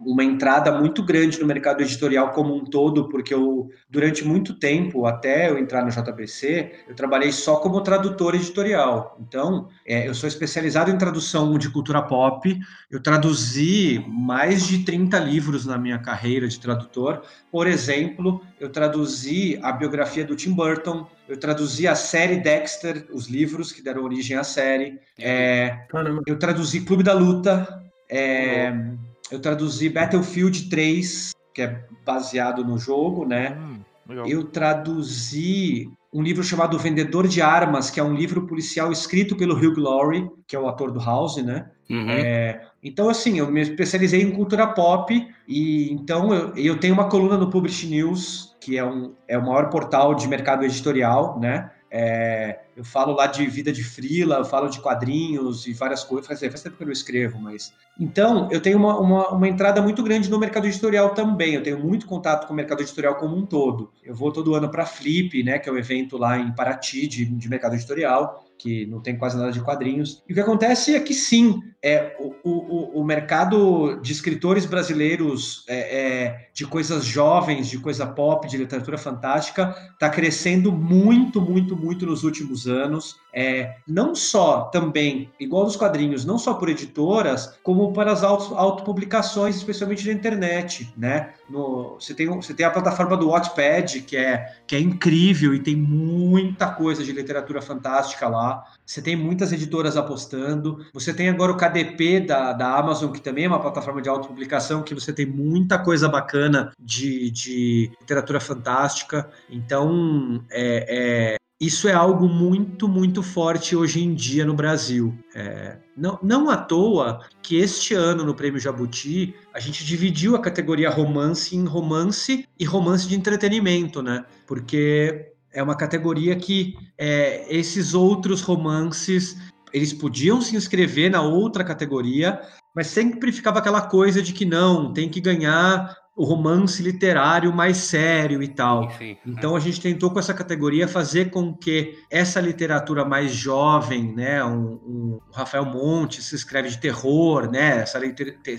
uma entrada muito grande no mercado editorial como um todo, porque eu, durante muito tempo, até eu entrar no JBC, eu trabalhei só como tradutor editorial. Então, é, eu sou especializado em tradução de cultura pop, eu traduzi mais de 30 livros na minha carreira de tradutor. Por exemplo, eu traduzi a biografia do Tim Burton, eu traduzi a série Dexter, os livros que deram origem à série. É, eu traduzi Clube da Luta. É, eu traduzi Battlefield 3, que é baseado no jogo, né? Hum, eu traduzi um livro chamado Vendedor de Armas, que é um livro policial escrito pelo Hugh Laurie, que é o ator do House, né? Uhum. É, então, assim, eu me especializei em cultura pop e então eu, eu tenho uma coluna no Publish News, que é, um, é o maior portal de mercado editorial, né? É, eu falo lá de vida de frila, eu falo de quadrinhos e várias coisas. Faz, faz tempo que eu não escrevo, mas. Então, eu tenho uma, uma, uma, entrada muito grande no mercado editorial também. Eu tenho muito contato com o mercado editorial como um todo. Eu vou todo ano para a Flip, né, que é um evento lá em Paraty de, de mercado editorial que não tem quase nada de quadrinhos. E o que acontece é que sim, é, o, o, o mercado de escritores brasileiros é, é, de coisas jovens, de coisa pop, de literatura fantástica, está crescendo muito, muito, muito nos últimos anos. É, não só também, igual nos quadrinhos, não só por editoras, como para as auto, autopublicações, especialmente na internet, né? No, você, tem, você tem a plataforma do Wattpad, que é, que é incrível e tem muita coisa de literatura fantástica lá. Você tem muitas editoras apostando. Você tem agora o KDP da, da Amazon, que também é uma plataforma de autopublicação, que você tem muita coisa bacana de, de literatura fantástica. Então, é, é, isso é algo muito, muito forte hoje em dia no Brasil. É, não, não à toa que este ano no Prêmio Jabuti a gente dividiu a categoria romance em romance e romance de entretenimento, né? Porque é uma categoria que é, esses outros romances eles podiam se inscrever na outra categoria, mas sempre ficava aquela coisa de que não, tem que ganhar o romance literário mais sério e tal. Sim, então a gente tentou com essa categoria fazer com que essa literatura mais jovem, né, um, um Rafael Montes se escreve de terror, né, essa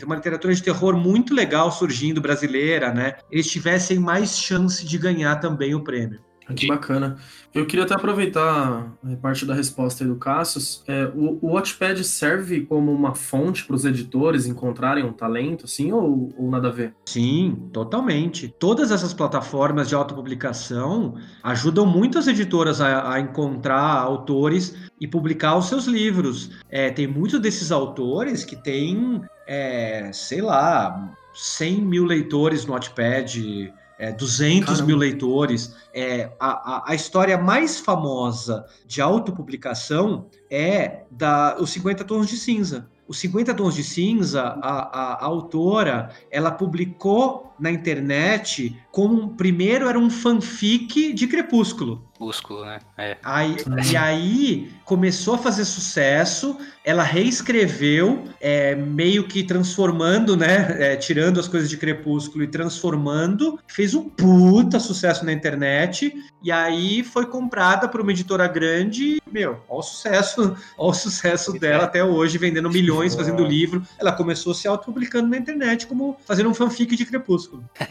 uma literatura de terror muito legal surgindo brasileira, né, eles tivessem mais chance de ganhar também o prêmio. Que bacana. Eu queria até aproveitar é, parte da resposta aí do Cassius. É, o, o Watchpad serve como uma fonte para os editores encontrarem um talento, assim, ou, ou, nada a ver? Sim, totalmente. Todas essas plataformas de autopublicação ajudam muitas editoras a, a encontrar autores e publicar os seus livros. É, tem muitos desses autores que têm, é, sei lá, 100 mil leitores no Watchpad é, 200 Caramba. mil leitores. É, a, a, a, história mais famosa de autopublicação é da Os 50 Tons de Cinza. Os 50 Tons de Cinza, a, a, a autora, ela publicou na internet como primeiro era um fanfic de Crepúsculo. Crepúsculo, né? É. Aí, E aí começou a fazer sucesso, ela reescreveu, é, meio que transformando, né? É, tirando as coisas de Crepúsculo e transformando, fez um puta sucesso na internet, e aí foi comprada por uma editora grande, meu, olha o sucesso, olha o sucesso dela até hoje, vendendo milhões, fazendo livro. Ela começou se autopublicando na internet, como fazendo um fanfic de Crepúsculo.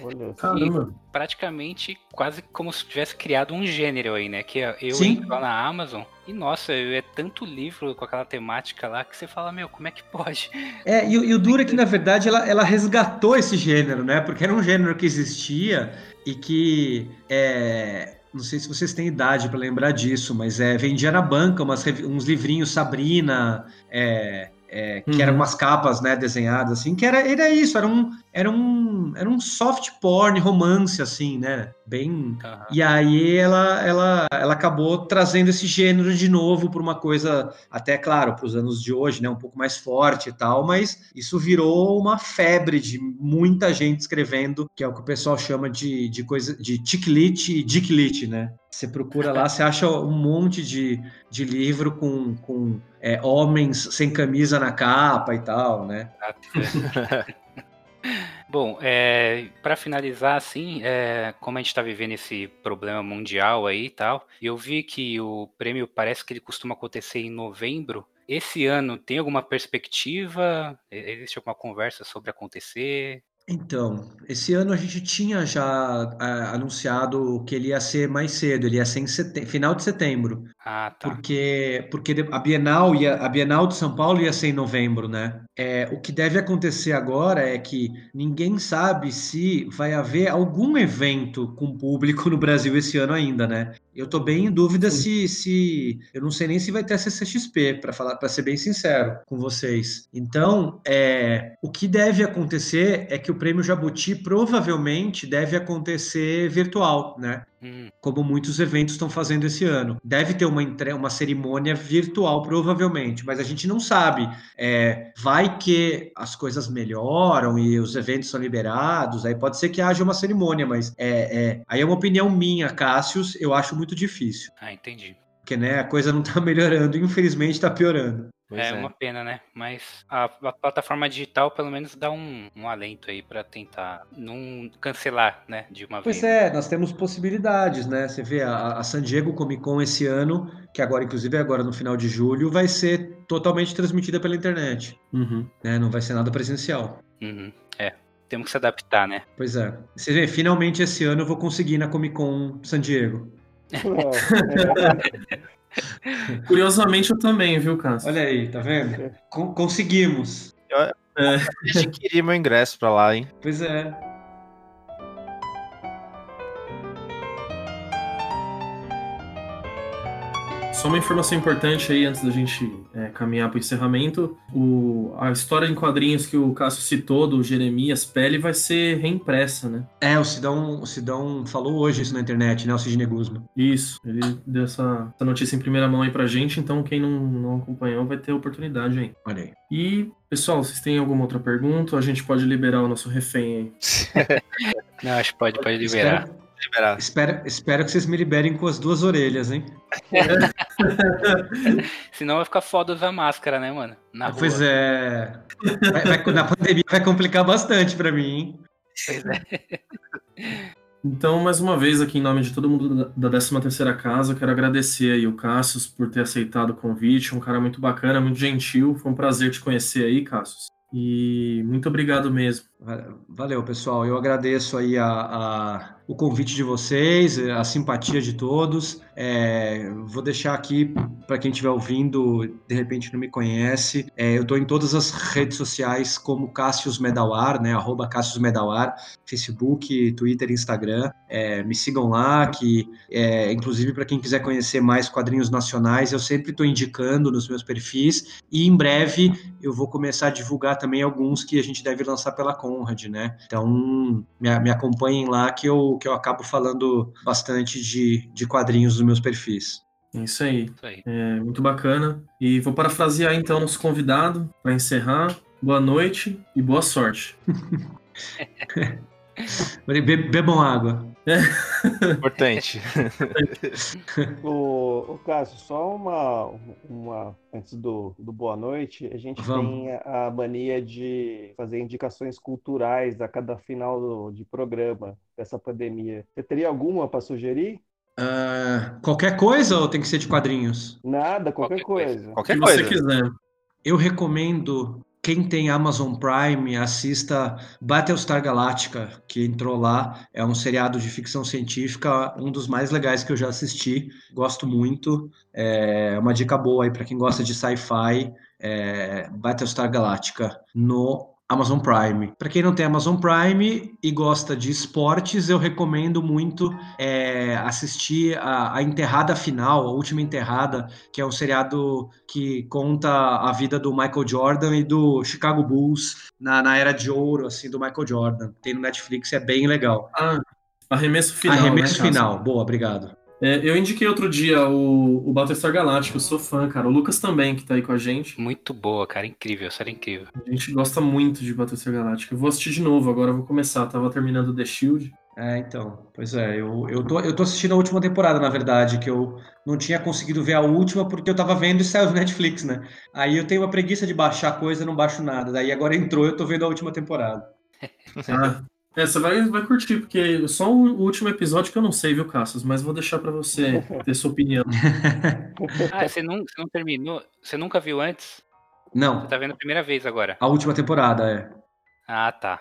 Olha, Caramba. praticamente quase como se tivesse criado um gênero aí, né? Que eu Sim. lá na Amazon e nossa, é tanto livro com aquela temática lá que você fala, meu, como é que pode? É, e, e o duro é que, na verdade, ela, ela resgatou esse gênero, né? Porque era um gênero que existia e que é, não sei se vocês têm idade para lembrar disso, mas é, vendia na banca umas, uns livrinhos Sabrina, é, é, que uhum. eram umas capas né, desenhadas, assim, que era, era isso, era um, era um, era um soft porn romance, assim, né? Bem. Uhum. E aí ela, ela, ela acabou trazendo esse gênero de novo para uma coisa, até claro, para os anos de hoje, né? Um pouco mais forte e tal, mas isso virou uma febre de muita gente escrevendo, que é o que o pessoal chama de, de coisa de ticlit e dicklit, né? Você procura lá, você acha um monte de, de livro com, com é, homens sem camisa na capa e tal, né? Bom, é, para finalizar, assim, é, como a gente está vivendo esse problema mundial aí e tal, eu vi que o prêmio parece que ele costuma acontecer em novembro. Esse ano tem alguma perspectiva? Existe alguma conversa sobre acontecer? Então, esse ano a gente tinha já é, anunciado que ele ia ser mais cedo, ele ia ser em final de setembro. Ah, tá. Porque, porque a Bienal ia, a Bienal de São Paulo ia ser em novembro, né? É, o que deve acontecer agora é que ninguém sabe se vai haver algum evento com público no Brasil esse ano ainda, né? Eu tô bem em dúvida se, se eu não sei nem se vai ter a CCXP para falar, para ser bem sincero com vocês. Então, é, o que deve acontecer é que o Prêmio Jabuti provavelmente deve acontecer virtual, né? Hum. Como muitos eventos estão fazendo esse ano. Deve ter uma, uma cerimônia virtual, provavelmente, mas a gente não sabe. É, vai que as coisas melhoram e os eventos são liberados, aí pode ser que haja uma cerimônia, mas é, é aí é uma opinião minha, Cássius, eu acho muito difícil. Ah, entendi. Porque né, a coisa não está melhorando, infelizmente está piorando. É, é, uma pena, né? Mas a, a, plataforma digital pelo menos dá um, um alento aí para tentar não cancelar, né, de uma pois vez. Pois é, nós temos possibilidades, né? Você vê a, a, San Diego Comic Con esse ano, que agora, inclusive, agora no final de julho, vai ser totalmente transmitida pela internet. Uhum. Né? Não vai ser nada presencial. Uhum. É, temos que se adaptar, né? Pois é. Você vê, finalmente esse ano eu vou conseguir ir na Comic Con San Diego. Curiosamente eu também, viu, Cássio? Olha aí, tá vendo? Con conseguimos. Eu, é. eu adquiri meu ingresso pra lá, hein? Pois é. Só uma informação importante aí antes da gente é, caminhar para o encerramento. O, a história em quadrinhos que o Cássio citou, do Jeremias Pele, vai ser reimpressa, né? É, o Sidão, o Sidão falou hoje isso na internet, né? O Sidney Guzman. Isso, ele deu essa, essa notícia em primeira mão aí pra gente, então quem não, não acompanhou vai ter oportunidade aí. Olha aí. E, pessoal, vocês têm alguma outra pergunta? A gente pode liberar o nosso refém aí. não, acho que pode, pode liberar. Espero liberar. Espero, espero que vocês me liberem com as duas orelhas, hein? Senão vai ficar foda usar máscara, né, mano? Na pois rua. é. Vai, vai, na pandemia vai complicar bastante pra mim, hein? Pois é. Então, mais uma vez, aqui em nome de todo mundo da 13ª Casa, quero agradecer aí o Cassius por ter aceitado o convite, um cara muito bacana, muito gentil, foi um prazer te conhecer aí, Cassius. E muito obrigado mesmo. Valeu, pessoal. Eu agradeço aí a, a o convite de vocês, a simpatia de todos. É, vou deixar aqui para quem estiver ouvindo, de repente não me conhece. É, eu estou em todas as redes sociais como Cássius Medawar, né? Arroba Medawar, Facebook, Twitter, Instagram. É, me sigam lá, que inclusive para quem quiser conhecer mais quadrinhos nacionais, eu sempre estou indicando nos meus perfis. E em breve eu vou começar a divulgar também alguns que a gente deve lançar pela Conrad, né? Então me, me acompanhem lá que eu que eu acabo falando bastante de, de quadrinhos nos meus perfis. Isso aí. Isso aí. É, muito bacana. E vou parafrasear então nosso convidado para encerrar. Boa noite e boa sorte. Bebam água. Importante. o, o Cássio, só uma, uma antes do, do boa noite, a gente Vamos. tem a mania de fazer indicações culturais a cada final do, de programa dessa pandemia. Você teria alguma para sugerir? Uh, qualquer coisa ou tem que ser de quadrinhos? Nada, qualquer, qualquer coisa. coisa. Qualquer coisa. você quiser. Eu recomendo quem tem Amazon Prime, assista Battlestar Galactica, que entrou lá. É um seriado de ficção científica, um dos mais legais que eu já assisti. Gosto muito. É uma dica boa aí para quem gosta de sci-fi. É Battlestar Galactica no Amazon Prime. Para quem não tem Amazon Prime e gosta de esportes, eu recomendo muito é, assistir a, a, Enterrada Final, a Última Enterrada, que é um seriado que conta a vida do Michael Jordan e do Chicago Bulls na, na era de ouro assim do Michael Jordan. Tem no Netflix, é bem legal. Ah, arremesso final. Arremesso né, final, boa, obrigado. É, eu indiquei outro dia o, o Battlestar Galáctico, eu sou fã, cara. O Lucas também, que tá aí com a gente. Muito boa, cara. Incrível, série incrível. A gente gosta muito de Battlestar Galáctico. Eu vou assistir de novo agora, eu vou começar. tava terminando The Shield. É, então. Pois é, eu, eu, tô, eu tô assistindo a última temporada, na verdade, que eu não tinha conseguido ver a última porque eu tava vendo e saiu no Netflix, né? Aí eu tenho uma preguiça de baixar coisa, não baixo nada. Daí agora entrou, eu tô vendo a última temporada. ah, é, você vai, vai curtir, porque só o último episódio que eu não sei, viu, Cassius? Mas vou deixar para você ter sua opinião. ah, você não, você não terminou? Você nunca viu antes? Não. Você tá vendo a primeira vez agora? A última temporada, é. Ah, tá.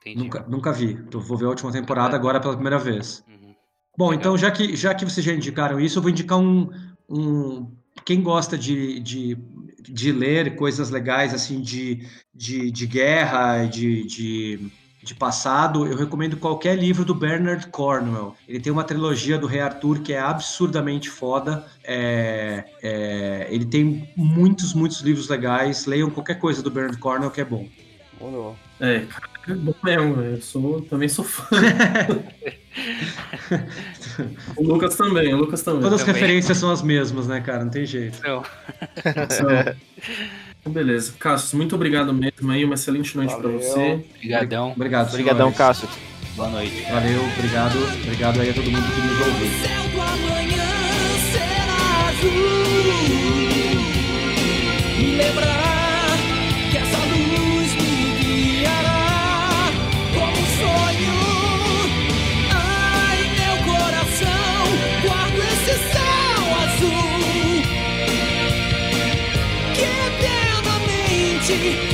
Entendi. Nunca, nunca vi. Eu vou ver a última temporada agora pela primeira vez. Uhum. Bom, Legal. então já que, já que vocês já indicaram isso, eu vou indicar um. um quem gosta de, de, de ler coisas legais, assim, de, de, de guerra, de, de de passado, eu recomendo qualquer livro do Bernard Cornwell. Ele tem uma trilogia do Rei Arthur que é absurdamente foda. É, é, ele tem muitos, muitos livros legais. Leiam qualquer coisa do Bernard Cornwell que é bom. É, é bom mesmo. Eu sou, também sou fã. o Lucas também, o Lucas também. Todas as referências são as mesmas, né, cara? Não tem jeito. Não. Então, beleza. Cassius, muito obrigado mesmo aí. Uma excelente noite para você. Obrigadão. Obrigado, Obrigadão, Cassius. Boa noite. Valeu, obrigado. Obrigado aí a todo mundo que nos ouviu. lembrar azul que eternamente brilha.